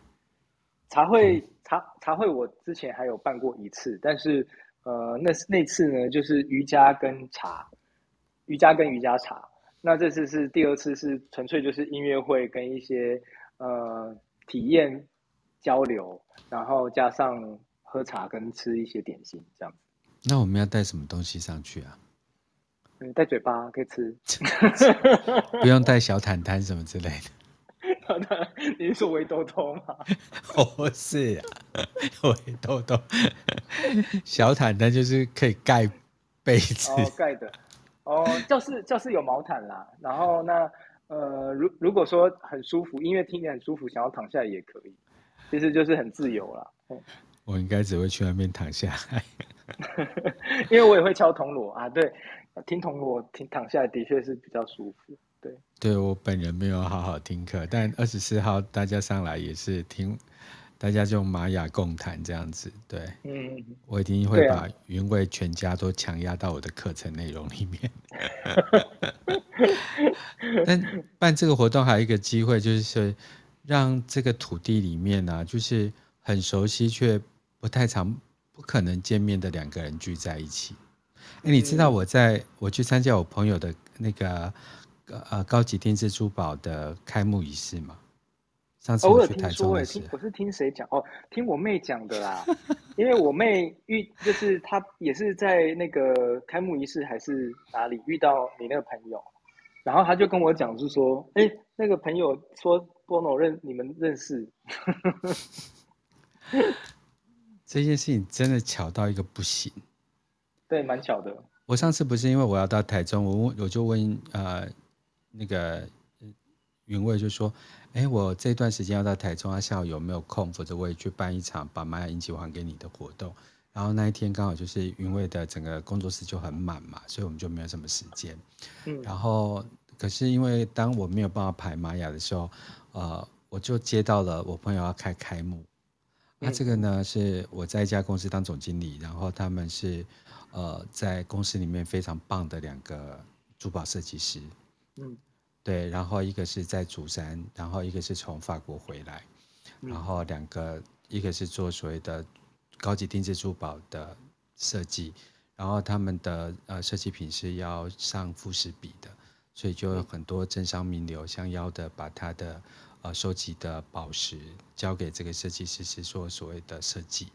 S1: 茶会。嗯茶茶会我之前还有办过一次，但是呃那那次呢就是瑜伽跟茶，瑜伽跟瑜伽茶。那这次是第二次，是纯粹就是音乐会跟一些呃体验交流，然后加上喝茶跟吃一些点心这样。
S3: 那我们要带什么东西上去啊？
S1: 嗯，带嘴巴可以吃，
S3: 不用带小毯毯什么之类的。
S1: 你是说围兜兜吗？
S3: 不是啊，围兜兜，小毯毯就是可以盖被子。
S1: 哦，盖的。哦，教室教室有毛毯啦。然后那呃，如如果说很舒服，音乐听起来很舒服，想要躺下来也可以。其实就是很自由啦。
S3: 我应该只会去外面躺下来，
S1: 因为我也会敲铜锣啊。对，听铜锣听躺下来的确是比较舒服。对，
S3: 对我本人没有好好听课，但二十四号大家上来也是听，大家就玛雅共谈这样子。对，嗯，我一定会把云贵全家都强压到我的课程内容里面。但办这个活动还有一个机会，就是让这个土地里面呢、啊，就是很熟悉却不太常、不可能见面的两个人聚在一起。哎，你知道我在我去参加我朋友的那个。呃，高级定制珠宝的开幕仪式吗，上次我去台中的时候，
S1: 哦，我有听说，我是听谁讲？哦，听我妹讲的啦。因为我妹遇，就是她也是在那个开幕仪式还是哪里遇到你那个朋友，然后她就跟我讲，是说，哎，那个朋友说，Bono 认你们认识。
S3: 这件事情真的巧到一个不行。
S1: 对，蛮巧的。
S3: 我上次不是因为我要到台中，我问我就问呃。那个云卫就说：“哎，我这段时间要到台中，他下午有没有空？否则我也去办一场把玛雅印记还给你的活动。然后那一天刚好就是云卫的整个工作室就很满嘛，所以我们就没有什么时间。嗯，然后可是因为当我没有办法排玛雅的时候，呃，我就接到了我朋友要开开幕。那这个呢是我在一家公司当总经理，然后他们是呃在公司里面非常棒的两个珠宝设计师。嗯。”对，然后一个是在竹山，然后一个是从法国回来，然后两个，一个是做所谓的高级定制珠宝的设计，然后他们的呃设计品是要上富士比的，所以就有很多政商名流相邀的把他的呃收集的宝石交给这个设计师是做所谓的设计，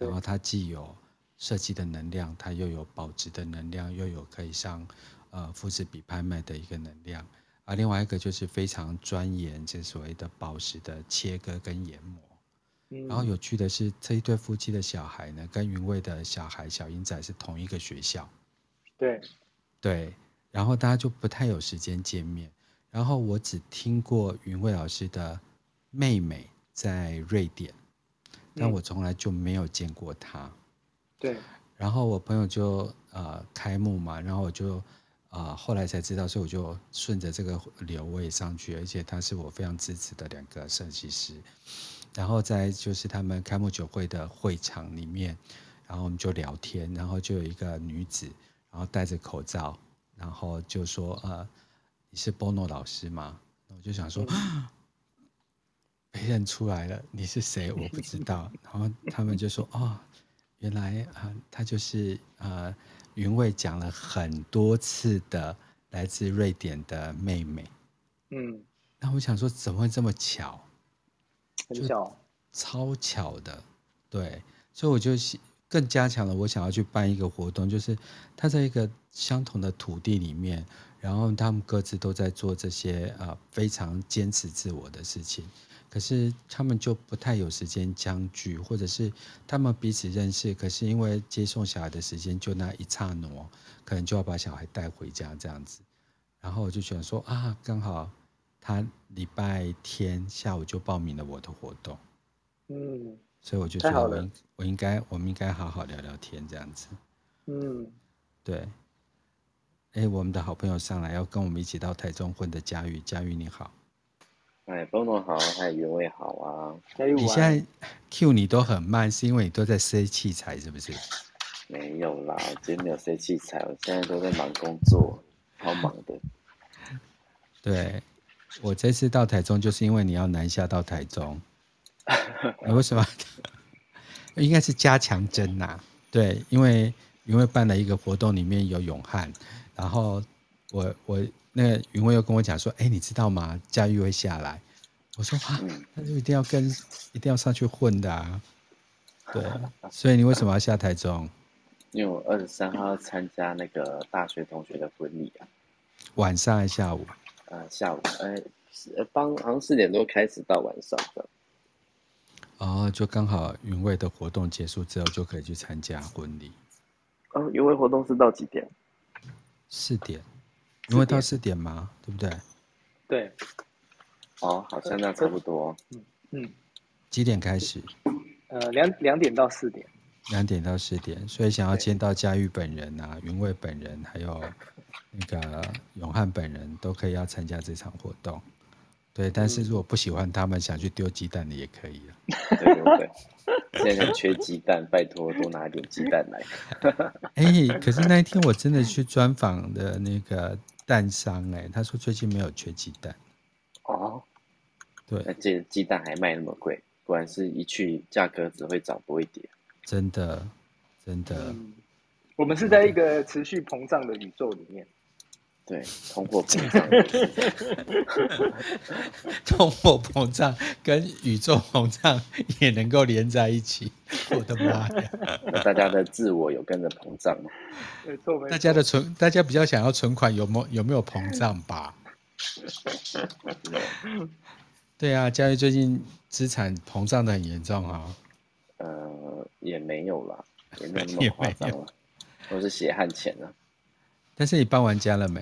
S3: 然后他既有设计的能量，它又有保值的能量，又有可以上呃复制比拍卖的一个能量。啊，另外一个就是非常钻研这所谓的宝石的切割跟研磨。嗯，然后有趣的是，这一对夫妻的小孩呢，跟云卫的小孩小英仔是同一个学校。
S1: 对，
S3: 对，然后大家就不太有时间见面。然后我只听过云卫老师的妹妹在瑞典，但我从来就没有见过她。
S1: 对，
S3: 然后我朋友就呃开幕嘛，然后我就。呃，后来才知道，所以我就顺着这个流我也上去，而且他是我非常支持的两个设计师。然后在就是他们开幕酒会的会场里面，然后我们就聊天，然后就有一个女子，然后戴着口罩，然后就说：“呃，你是 Bono 老师吗？”我就想说，被认出来了，你是谁？我不知道。然后他们就说：“哦，原来啊、呃，他就是呃。”云卫讲了很多次的来自瑞典的妹妹，嗯，那我想说怎么会这么巧？
S1: 很巧，
S3: 超巧的，对，所以我就更加强了我想要去办一个活动，就是他在一个相同的土地里面，然后他们各自都在做这些啊非常坚持自我的事情。可是他们就不太有时间相聚，或者是他们彼此认识，可是因为接送小孩的时间就那一刹那，可能就要把小孩带回家这样子。然后我就想说啊，刚好他礼拜天下午就报名了我的活动，嗯，所以我就觉得我我应该我们应该好好聊聊天这样子，嗯，对。哎，我们的好朋友上来要跟我们一起到台中混的佳玉，佳玉你好。
S4: 哎，Bono 好，还有云卫好啊！
S3: 你现在 Q 你都很慢，是因为你都在塞器材，是不是？
S4: 没有啦，今天没有塞器材，我现在都在忙工作，好忙的。
S3: 对，我这次到台中，就是因为你要南下到台中。你为什么？应该是加强针呐。对，因为因为办了一个活动，里面有永汉，然后我我。那个云卫又跟我讲说：“哎，你知道吗？佳玉会下来。”我说：“啊，那就一定要跟，一定要上去混的啊。”对，所以你为什么要下台中？
S2: 因为我二十三号要参加那个大学同学的婚礼啊。
S3: 晚上还是下午？
S2: 呃，下午，哎、呃，帮好像四点多开始到晚上的。
S3: 哦，就刚好云卫的活动结束之后，就可以去参加婚礼。
S2: 哦，云卫活动是到几点？
S3: 四点，云卫到四点嘛？对不对？
S1: 对。
S2: 哦，好像那差不多。
S1: 嗯嗯。
S3: 几点开始？
S1: 呃，两两点到四点。
S3: 两点到四点，所以想要见到佳玉本人啊，云卫本人，还有那个永汉本人，都可以要参加这场活动。对，但是如果不喜欢他们，想去丢鸡蛋的也可以
S2: 了。对对对，现在缺鸡蛋，拜托多拿点鸡蛋来。
S3: 哎、欸，可是那一天我真的去专访的那个蛋商，哎，他说最近没有缺鸡蛋。
S2: 哦，
S3: 对，
S2: 那这鸡蛋还卖那么贵，果然是一去价格只会涨不会跌。
S3: 真的，真的、
S1: 嗯，我们是在一个持续膨胀的宇宙里面。
S2: 对，通货膨胀
S3: 通货膨胀跟宇宙膨胀也能够连在一起。我的妈呀！
S2: 大家的自我有跟着膨胀吗？
S1: 没错，
S3: 大家的存，大家比较想要存款，有没有有没有膨胀吧？对啊，嘉玉最近资产膨胀的很严重啊、哦。
S2: 呃，也没有啦，也没有那么夸张了，都是血汗钱了。
S3: 但是你搬完家了没？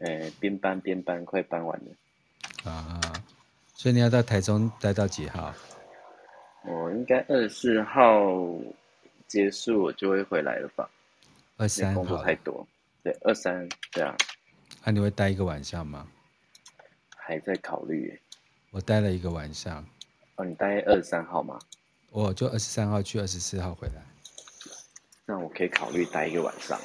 S2: 呃，边搬边搬，快搬完了。
S3: 啊，所以你要到台中待到几号？
S2: 我应该二十四号结束，我就会回来了吧？
S3: 二三号。工作
S2: 太多。对，二三，对啊。
S3: 啊，你会待一个晚上吗？
S2: 还在考虑。
S3: 我待了一个晚上。
S2: 哦，你待二十三号吗？
S3: 我就二十三号去，二十四号回来。
S2: 那我可以考虑待一个晚上。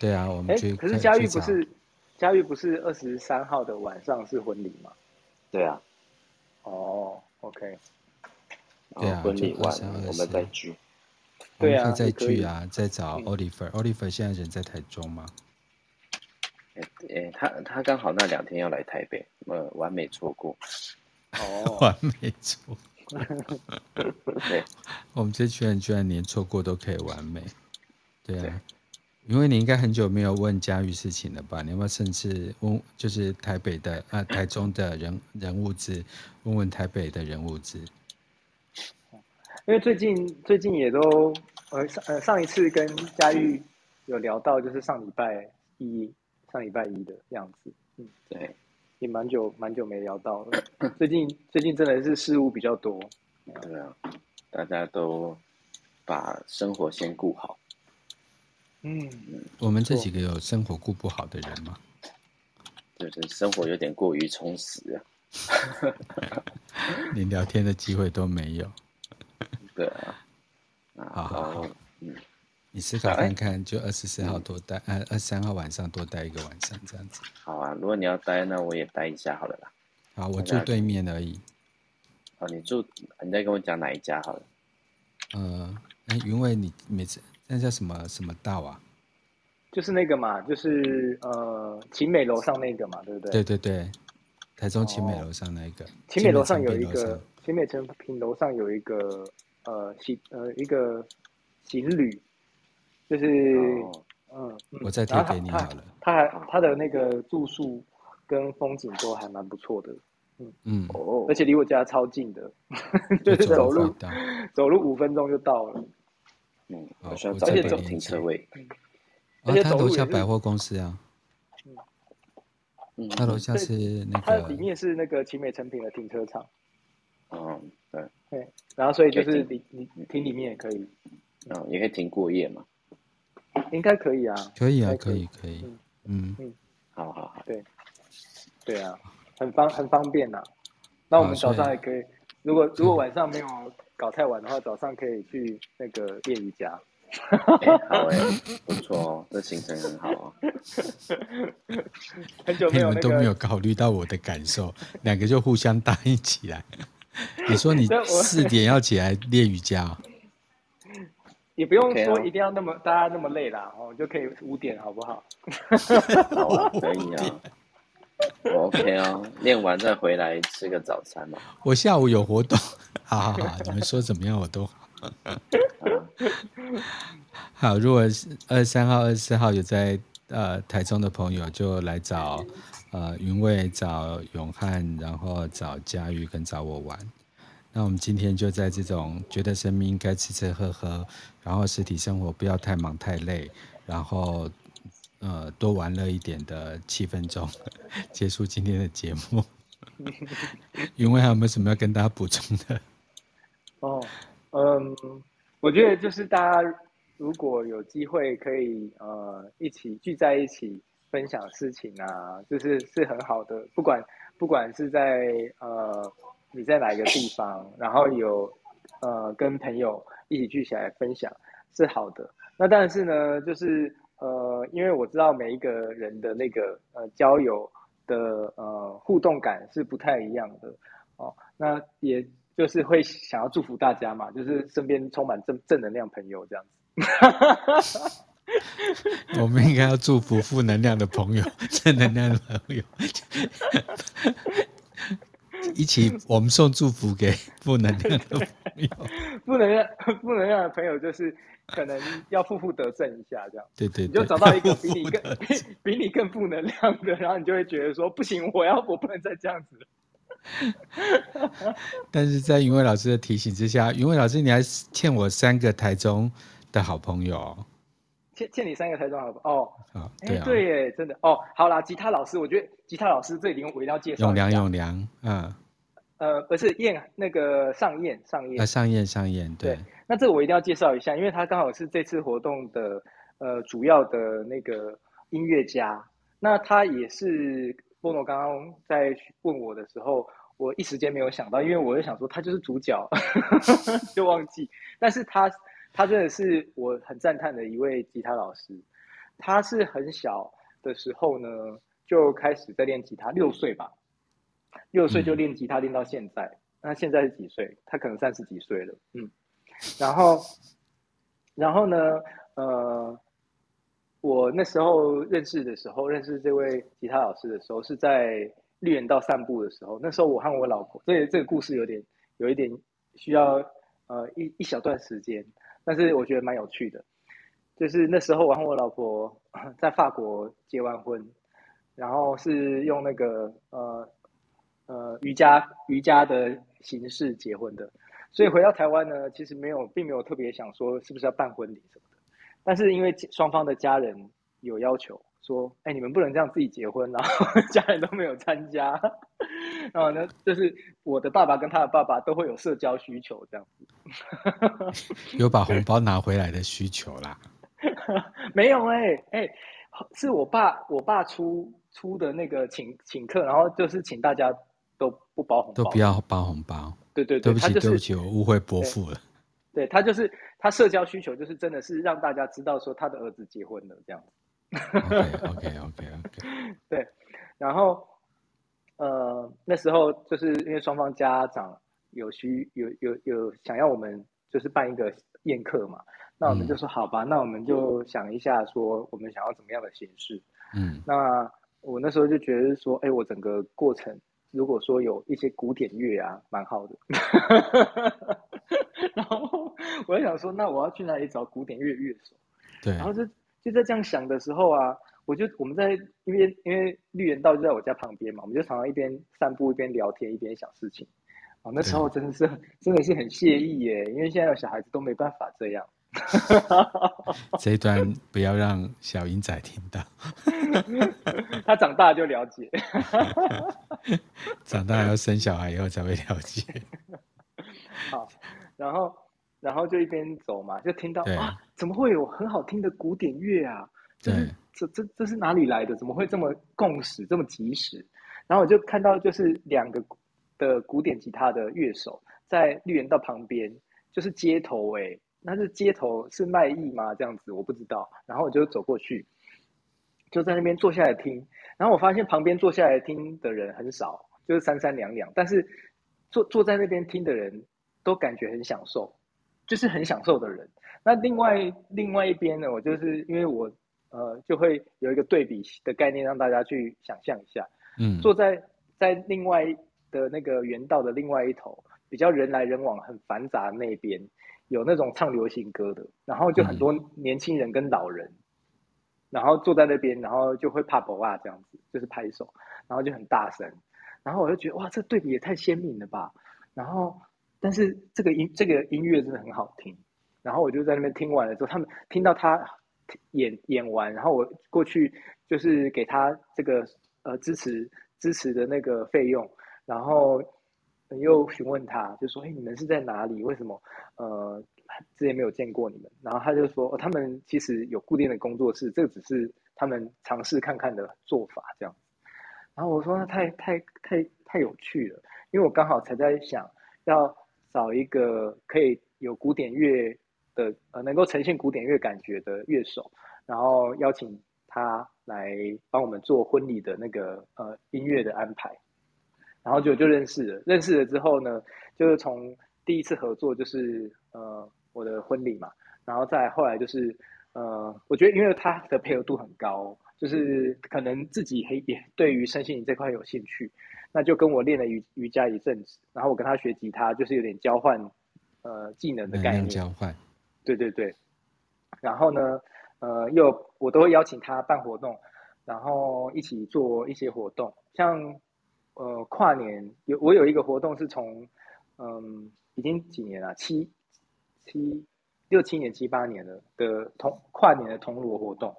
S3: 对啊，我们去。
S1: 可是佳玉不是，佳玉不是二十三号的晚上是婚礼吗？
S2: 对啊。
S1: 哦，OK。
S3: 对啊，
S2: 婚礼完我们再聚。
S3: 对啊，再聚啊，再找 Oliver。Oliver 现在人在台中吗？
S2: 哎哎，他他刚好那两天要来台北，呃，完美错过。
S1: 哦，
S3: 完美错过。对，我们这群人居然连错过都可以完美，对啊，对，因为你应该很久没有问佳玉事情了吧？你有没有甚至问，就是台北的啊，台中的人人物志，问问台北的人物志。
S1: 因为最近最近也都呃上呃上一次跟佳玉有聊到，就是上礼拜一上礼拜一的样子，嗯，
S2: 对。
S1: 也蛮久蛮久没聊到了，最近最近真的是事务比较多，
S2: 对啊，大家都把生活先顾好。
S1: 嗯，
S3: 我们这几个有生活顾不好的人吗？
S2: 就是生活有点过于充实啊，
S3: 连聊天的机会都没有。
S2: 对啊，
S3: 好好好，嗯。你思考看看，就二十四号多待，呃、嗯，二十三号晚上多待一个晚上这样子。
S2: 好啊，如果你要待，那我也待一下好了啦。
S3: 好，我住对面而已。
S2: 哦，你住，你再跟我讲哪一家好了。
S3: 呃，哎，云卫，你每次那叫什么什么道啊？
S1: 就是那个嘛，就是呃，勤美楼上那个嘛，对不对？
S3: 对对对，台中勤美楼上那一个。
S1: 勤、哦、美楼上有一个，勤美诚品楼上有一个，呃，行呃一个行旅。就是，嗯，
S3: 我再贴给你好了。
S1: 他还他的那个住宿跟风景都还蛮不错的，嗯嗯，哦，而且离我家超近的，就是走路 走路五分钟就到了。
S2: 嗯，我需要找一个停车位。
S3: 而且他楼下百货公司啊，嗯，他楼下是那个，
S1: 它里面是那个奇美成品的停车场。
S2: 嗯，对。
S1: 对，然后所以就是你你停里面也可以，
S2: 嗯，也可以停过夜嘛。
S1: 应该可以啊，
S3: 可以啊，可以可以，
S2: 嗯嗯，好好好，
S1: 对，对啊，很方很方便呐、啊。那我们早上也可以，如果如果晚上没有搞太晚的话，早上可以去那个练瑜伽。
S2: 欸、好哎、欸，不错哦，这行程很好哦。
S1: 很久没有、那个、
S3: 你们都没有考虑到我的感受，两个就互相答应起来。你说你四点要起来练瑜伽？
S1: 也不用说一定要那么、大家那么累啦，哦，就可以五点，好不好？
S2: 好啊，可以啊。OK 哦，练完再回来吃个早餐嘛。
S3: 我下午有活动，好好好，你们说怎么样我都好。好，如果是二十三号、二十四号有在呃台中的朋友，就来找呃云蔚、找永汉，然后找佳玉跟找我玩。那我们今天就在这种觉得生命应该吃吃喝喝，然后实体生活不要太忙太累，然后呃多玩乐一点的气氛中结束今天的节目。云蔚还有没有什么要跟大家补充的？
S1: 哦，嗯，我觉得就是大家如果有机会可以呃一起聚在一起分享事情啊，就是是很好的，不管不管是在呃。你在哪一个地方，然后有呃跟朋友一起聚起来分享是好的。那但是呢，就是呃，因为我知道每一个人的那个呃交友的呃互动感是不太一样的哦。那也就是会想要祝福大家嘛，就是身边充满正正能量朋友这样子。
S3: 我们应该要祝福负能量的朋友，正能量的朋友。一起，我们送祝福给负能量的朋友。
S1: 负能量、负能量的朋友就是可能要负负得正一下，这样。
S3: 对对对。
S1: 你就找到一个比你更、比你更负能量的，然后你就会觉得说：不行，我要，我不能再这样子了。
S3: 但是在云蔚老师的提醒之下，云蔚老师，你还欠我三个台中的好朋友。
S1: 欠欠你三个台中好朋友哦。
S3: 啊，对啊。
S1: 对耶，真的哦。好啦，吉他老师，我觉得吉他老师这里我一定要介绍。
S3: 永良，永良，嗯。
S1: 呃，不是燕，那个上燕，上燕，
S3: 啊，上燕，上燕，
S1: 对，那这个我一定要介绍一下，因为他刚好是这次活动的呃主要的那个音乐家。那他也是波诺刚刚在问我的时候，我一时间没有想到，因为我就想说他就是主角，就忘记。但是他他真的是我很赞叹的一位吉他老师。他是很小的时候呢就开始在练吉他，六岁吧。六岁就练吉他练到现在，嗯、那现在是几岁？他可能三十几岁了，嗯。然后，然后呢？呃，我那时候认识的时候，认识这位吉他老师的时候，是在绿园道散步的时候。那时候我和我老婆，这这个故事有点有一点需要呃一一小段时间，但是我觉得蛮有趣的。就是那时候我和我老婆 在法国结完婚，然后是用那个呃。呃，瑜伽瑜伽的形式结婚的，所以回到台湾呢，其实没有，并没有特别想说是不是要办婚礼什么的。但是因为双方的家人有要求，说，哎，你们不能这样自己结婚，然后 家人都没有参加。然后呢，就是我的爸爸跟他的爸爸都会有社交需求，这样子。
S3: 有把红包拿回来的需求啦？
S1: 没有哎、欸、哎、欸，是我爸我爸出出的那个请请客，然后就是请大家。都不包红包，
S3: 都不要包红包。
S1: 对对对，
S3: 对不起、
S1: 就是、
S3: 对不起，我误会伯父了。
S1: 对，他就是他社交需求，就是真的是让大家知道说他的儿子结婚了这样子。
S3: OK OK OK OK。
S1: 对，然后呃那时候就是因为双方家长有需有有有想要我们就是办一个宴客嘛，那我们就说好吧，嗯、那我们就想一下说我们想要怎么样的形式。嗯，那我那时候就觉得说，哎，我整个过程。如果说有一些古典乐啊，蛮好的。然后我就想说，那我要去哪里找古典乐乐手？
S3: 对。
S1: 然后就就在这样想的时候啊，我就我们在因为因为绿园道就在我家旁边嘛，我们就常常一边散步一边聊天一边想事情。啊，那时候真的是真的是很惬意耶，因为现在有小孩子都没办法这样。
S3: 这一段不要让小英仔听到，
S1: 他长大就了解，
S3: 长大要生小孩以后才会了解。
S1: 好，然后然后就一边走嘛，就听到啊，怎么会有很好听的古典乐啊？对，这这这是哪里来的？怎么会这么共识这么及时？然后我就看到就是两个的古典吉他的乐手在绿园道旁边，就是街头哎、那是街头是卖艺吗？这样子我不知道。然后我就走过去，就在那边坐下来听。然后我发现旁边坐下来听的人很少，就是三三两两。但是坐坐在那边听的人都感觉很享受，就是很享受的人。那另外另外一边呢，我就是因为我呃就会有一个对比的概念，让大家去想象一下。嗯，坐在在另外的那个原道的另外一头，比较人来人往、很繁杂的那边，有那种唱流行歌的，然后就很多年轻人跟老人，嗯、然后坐在那边，然后就会怕不啊这样子，就是拍手，然后就很大声，然后我就觉得哇，这对比也太鲜明了吧，然后但是这个音这个音乐真的很好听，然后我就在那边听完了之后，他们听到他演演完，然后我过去就是给他这个呃支持支持的那个费用。然后又询问他，就说：“哎，你们是在哪里？为什么呃之前没有见过你们？”然后他就说：“哦，他们其实有固定的工作室，这个只是他们尝试看看的做法，这样子。”然后我说：“那太太太太有趣了，因为我刚好才在想要找一个可以有古典乐的呃，能够呈现古典乐感觉的乐手，然后邀请他来帮我们做婚礼的那个呃音乐的安排。”然后就就认识了，认识了之后呢，就是从第一次合作就是呃我的婚礼嘛，然后再后来就是呃我觉得因为他的配合度很高，就是可能自己也也对于身心灵这块有兴趣，那就跟我练了瑜瑜伽一阵子，然后我跟他学吉他，就是有点交换呃技能的概念，
S3: 交换，
S1: 对对对，然后呢呃又我都会邀请他办活动，然后一起做一些活动，像。呃，跨年有我有一个活动是从，嗯，已经几年了，七七六七年七八年了的铜跨年的铜锣活动，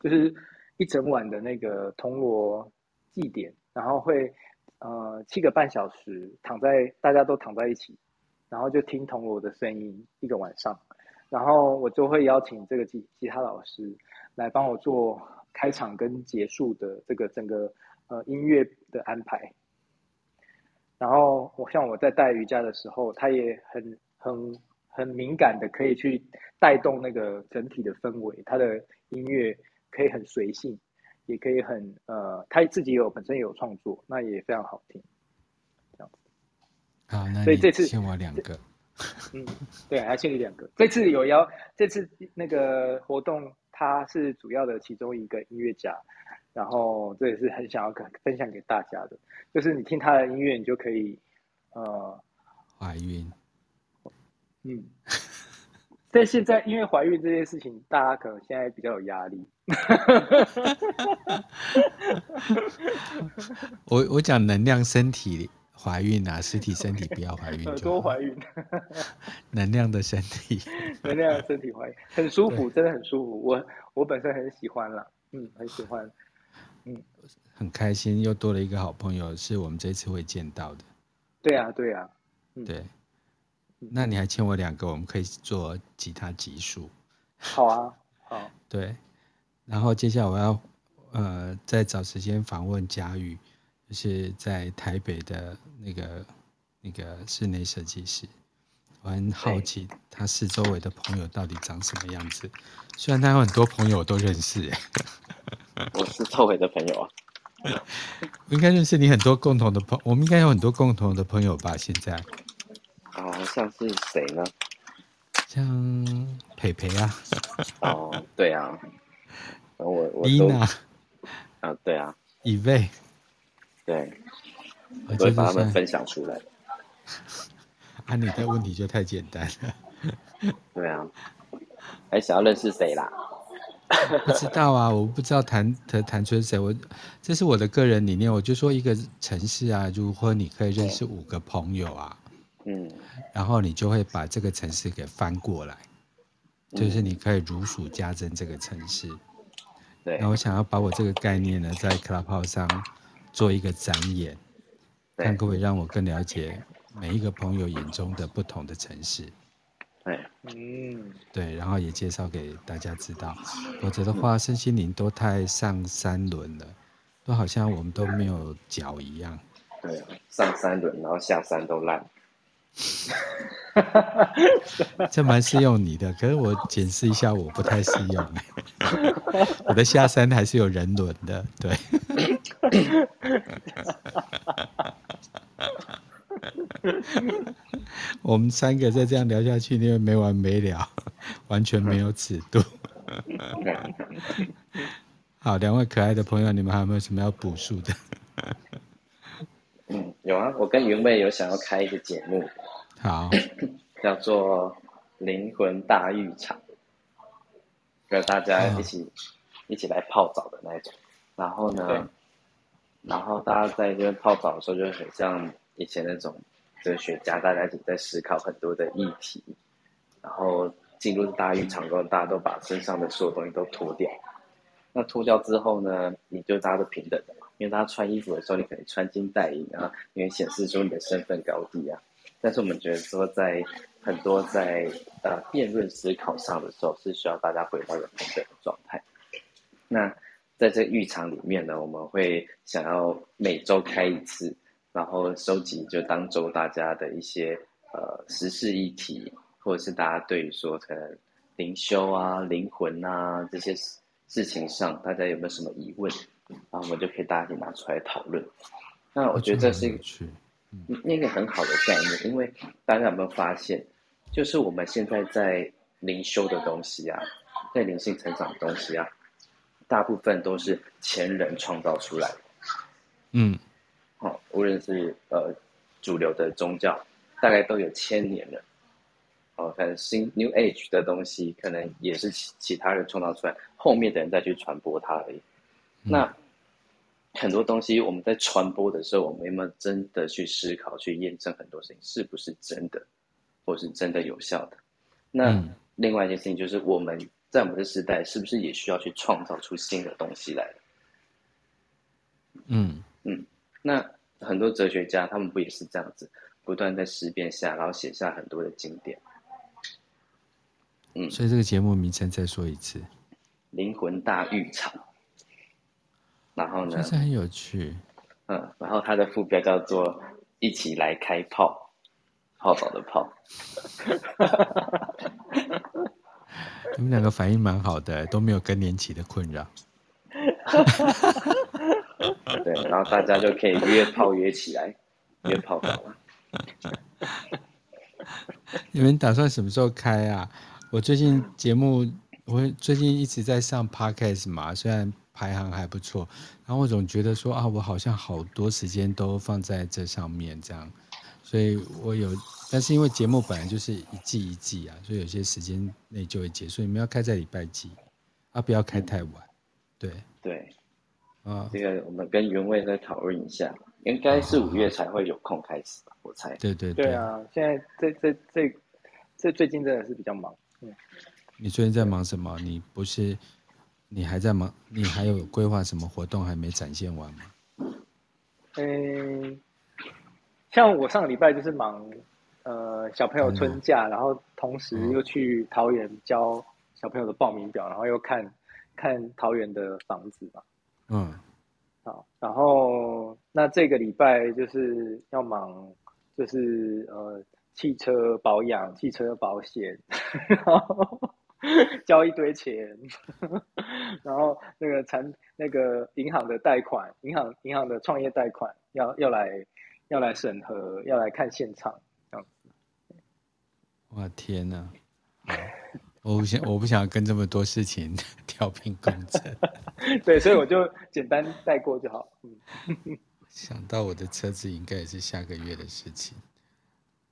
S1: 就是一整晚的那个铜锣祭典，然后会呃七个半小时躺在大家都躺在一起，然后就听铜锣的声音一个晚上，然后我就会邀请这个吉吉他老师来帮我做开场跟结束的这个整个。呃，音乐的安排，然后我像我在带瑜伽的时候，他也很很很敏感的，可以去带动那个整体的氛围。他的音乐可以很随性，也可以很呃，他自己有本身也有创作，那也非常好听。这样子。
S3: 好，那所以这次欠我两个。
S1: 嗯，对，还欠你两个。这次有邀，这次那个活动他是主要的其中一个音乐家。然后这也是很想要分享给大家的，就是你听他的音乐，你就可以呃
S3: 怀孕。
S1: 嗯，但现在因为怀孕这件事情，大家可能现在比较有压力。
S3: 我我讲能量身体怀孕啊，实体身体不要怀孕就
S1: 多怀孕。
S3: 能量的身体，
S1: 能量的身体怀孕很舒服，真的很舒服。我我本身很喜欢啦，嗯，很喜欢。嗯，
S3: 很开心，又多了一个好朋友，是我们这次会见到的。
S1: 对啊，对啊，
S3: 嗯、对。那你还欠我两个，我们可以做其他集数。
S1: 好啊，好。
S3: 对，然后接下来我要呃再找时间访问佳玉，就是在台北的那个那个室内设计师。我很好奇他四周围的朋友到底长什么样子。虽然他有很多朋友我都认识，
S4: 我是周围的朋友啊。
S3: 我应该认识你很多共同的朋，我们应该有很多共同的朋友吧？现在
S4: 啊，像是谁呢？
S3: 像培培啊。
S4: 哦，对啊。我我
S3: 伊娜。
S4: 啊，对啊。
S3: 以卫。
S4: 对。我会把他们分享出来。
S3: 啊，你的问题就太简单了。
S4: 对啊。还想要认识谁啦？
S3: 不知道啊，我不知道谈谈谈出谁。我这是我的个人理念，我就说一个城市啊，如果你可以认识五个朋友啊，嗯，然后你就会把这个城市给翻过来，就是你可以如数家珍这个城市。对，那我想要把我这个概念呢，在 Clubhouse 上做一个展演，看可不可以让我更了解每一个朋友眼中的不同的城市。对嗯，对，然后也介绍给大家知道，否则的话，身心灵都太上三轮了，都好像我们都没有脚一样。
S4: 对啊，上三轮，然后下山都烂。
S3: 这蛮适用你的，可是我检视一下，我不太适用。我的下山还是有人轮的，对。我们三个再这样聊下去，因为没完没了，完全没有尺度。好，两位可爱的朋友，你们还有没有什么要补述的？
S4: 嗯，有
S2: 啊，我跟云妹有想要开一个节目，
S3: 好，
S2: 叫做《灵魂大浴场》，跟大家一起、哦、一起来泡澡的那种。然后呢，然后大家在这边泡澡的时候，就很像以前那种哲学家，大家一起在思考很多的议题。然后进入大浴场之后，大家都把身上的所有东西都脱掉。那脱掉之后呢，你就大家都平等的嘛，因为大家穿衣服的时候，你可能穿金戴银啊，因为显示出你的身份高低啊。但是我们觉得说，在很多在呃辩论思考上的时候，是需要大家回到一个平等的状态。那在这个浴场里面呢，我们会想要每周开一次，然后收集就当周大家的一些呃时事议题，或者是大家对于说可能灵修啊、灵魂啊这些。事情上，大家有没有什么疑问？然后我们就可以大家一起拿出来讨论。那我觉得这是一个那个很好的概念，因为大家有没有发现，就是我们现在在灵修的东西啊，在灵性成长的东西啊，大部分都是前人创造出来的。
S3: 嗯，
S2: 好，无论是呃主流的宗教，大概都有千年了。哦，可能新 New Age 的东西，可能也是其其他人创造出来，后面的人再去传播它而已。嗯、那很多东西我们在传播的时候，我们有没有真的去思考、去验证很多事情是不是真的，或是真的有效的？那、嗯、另外一件事情就是，我们在我们的时代，是不是也需要去创造出新的东西来？
S3: 嗯
S2: 嗯，那很多哲学家他们不也是这样子，不断在思辨下，然后写下很多的经典。
S3: 嗯，所以这个节目名称再说一次，
S2: 灵魂大浴场。然后呢？
S3: 就是很有趣。
S2: 嗯，然后它的副标叫做“一起来开炮”，泡澡的泡。
S3: 你们两个反应蛮好的，都没有更年期的困扰。
S2: 对，然后大家就可以约炮约起来，约泡澡了。
S3: 你们打算什么时候开啊？我最近节目，我最近一直在上 Podcast 嘛，虽然排行还不错，然后我总觉得说啊，我好像好多时间都放在这上面这样，所以我有，但是因为节目本来就是一季一季啊，所以有些时间内就会结束。你们要开在礼拜几啊？不要开太晚。对
S2: 对，
S3: 啊，
S2: 这个我们跟原位再讨论一下，应该是五月才会有空开始吧？我猜。
S3: 对对对，
S1: 对啊，现在这这这这最近真的是比较忙。
S3: 你最近在忙什么？你不是，你还在忙？你还有规划什么活动还没展现完吗？
S1: 嗯，像我上个礼拜就是忙，呃，小朋友春假，然后同时又去桃园交小朋友的报名表，然后又看看桃园的房子嘛。
S3: 嗯，
S1: 好，然后那这个礼拜就是要忙，就是呃。汽车保养、汽车保险，然后交一堆钱，然后那个产那个银行的贷款，银行银行的创业贷款要要来要来审核，要来看现场这样子。
S3: 哇天哪！我不想我不想跟这么多事情 调频共振。
S1: 对，所以我就简单带过就好。嗯，
S3: 想到我的车子应该也是下个月的事情。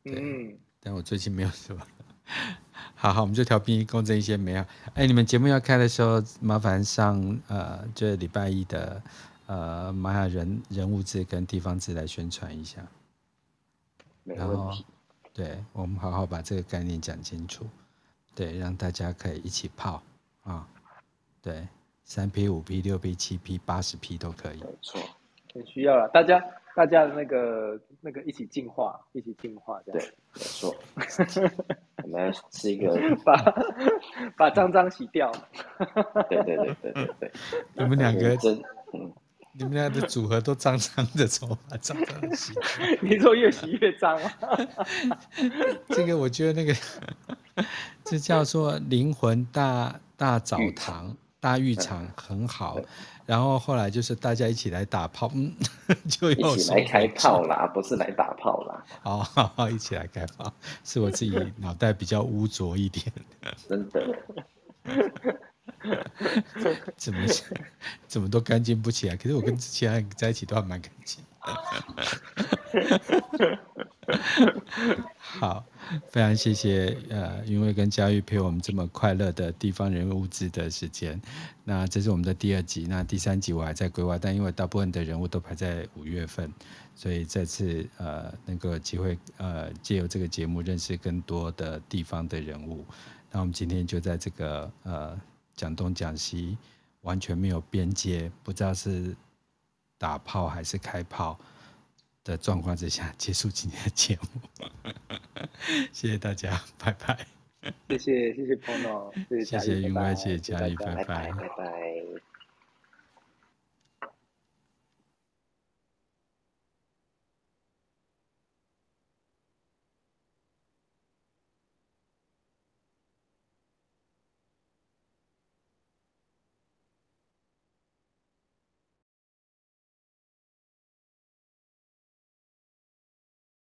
S3: 对，
S1: 嗯，
S3: 但我最近没有什么。好好，我们就调频共振一些没有。哎，你们节目要开的时候，麻烦上呃，这礼拜一的呃玛雅人人物志跟地方志来宣传一下。
S2: 没问题。
S3: 对，我们好好把这个概念讲清楚，对，让大家可以一起泡啊。对，三 P、五 P、六 P、七 P、八十 P 都可以。
S2: 没错，
S1: 很需要了，大家。大家的那个那个一起进化，一起进化，这样
S2: 对，没错。我们是一个
S1: 把把脏脏洗掉。
S2: 对对对对对对。
S3: 你们两个真，嗯，你们俩的组合都脏脏的，怎么把脏脏洗掉？
S1: 你说越洗越脏啊？
S3: 这个我觉得那个，这叫做灵魂大大澡堂。大浴场很好，然后后来就是大家一起来打炮，嗯，就
S2: 一起来开炮啦，不是来打炮啦。
S3: 哦，好，好，一起来开炮，是我自己脑袋比较污浊一点。
S2: 真的？
S3: 怎么怎么都干净不起来？可是我跟其他人在一起都还蛮干净。好，非常谢谢呃云蔚跟佳玉陪我们这么快乐的地方人物志的时间。那这是我们的第二集，那第三集我还在规划，但因为大部分的人物都排在五月份，所以这次呃能够有机会呃借由这个节目认识更多的地方的人物。那我们今天就在这个呃讲东讲西，完全没有边界，不知道是打炮还是开炮的状况之下结束今天的节目，谢谢大家，拜拜。
S1: 谢谢谢谢 Pono，谢谢云
S3: 外，谢谢佳玉，拜拜，
S4: 拜拜。拜拜。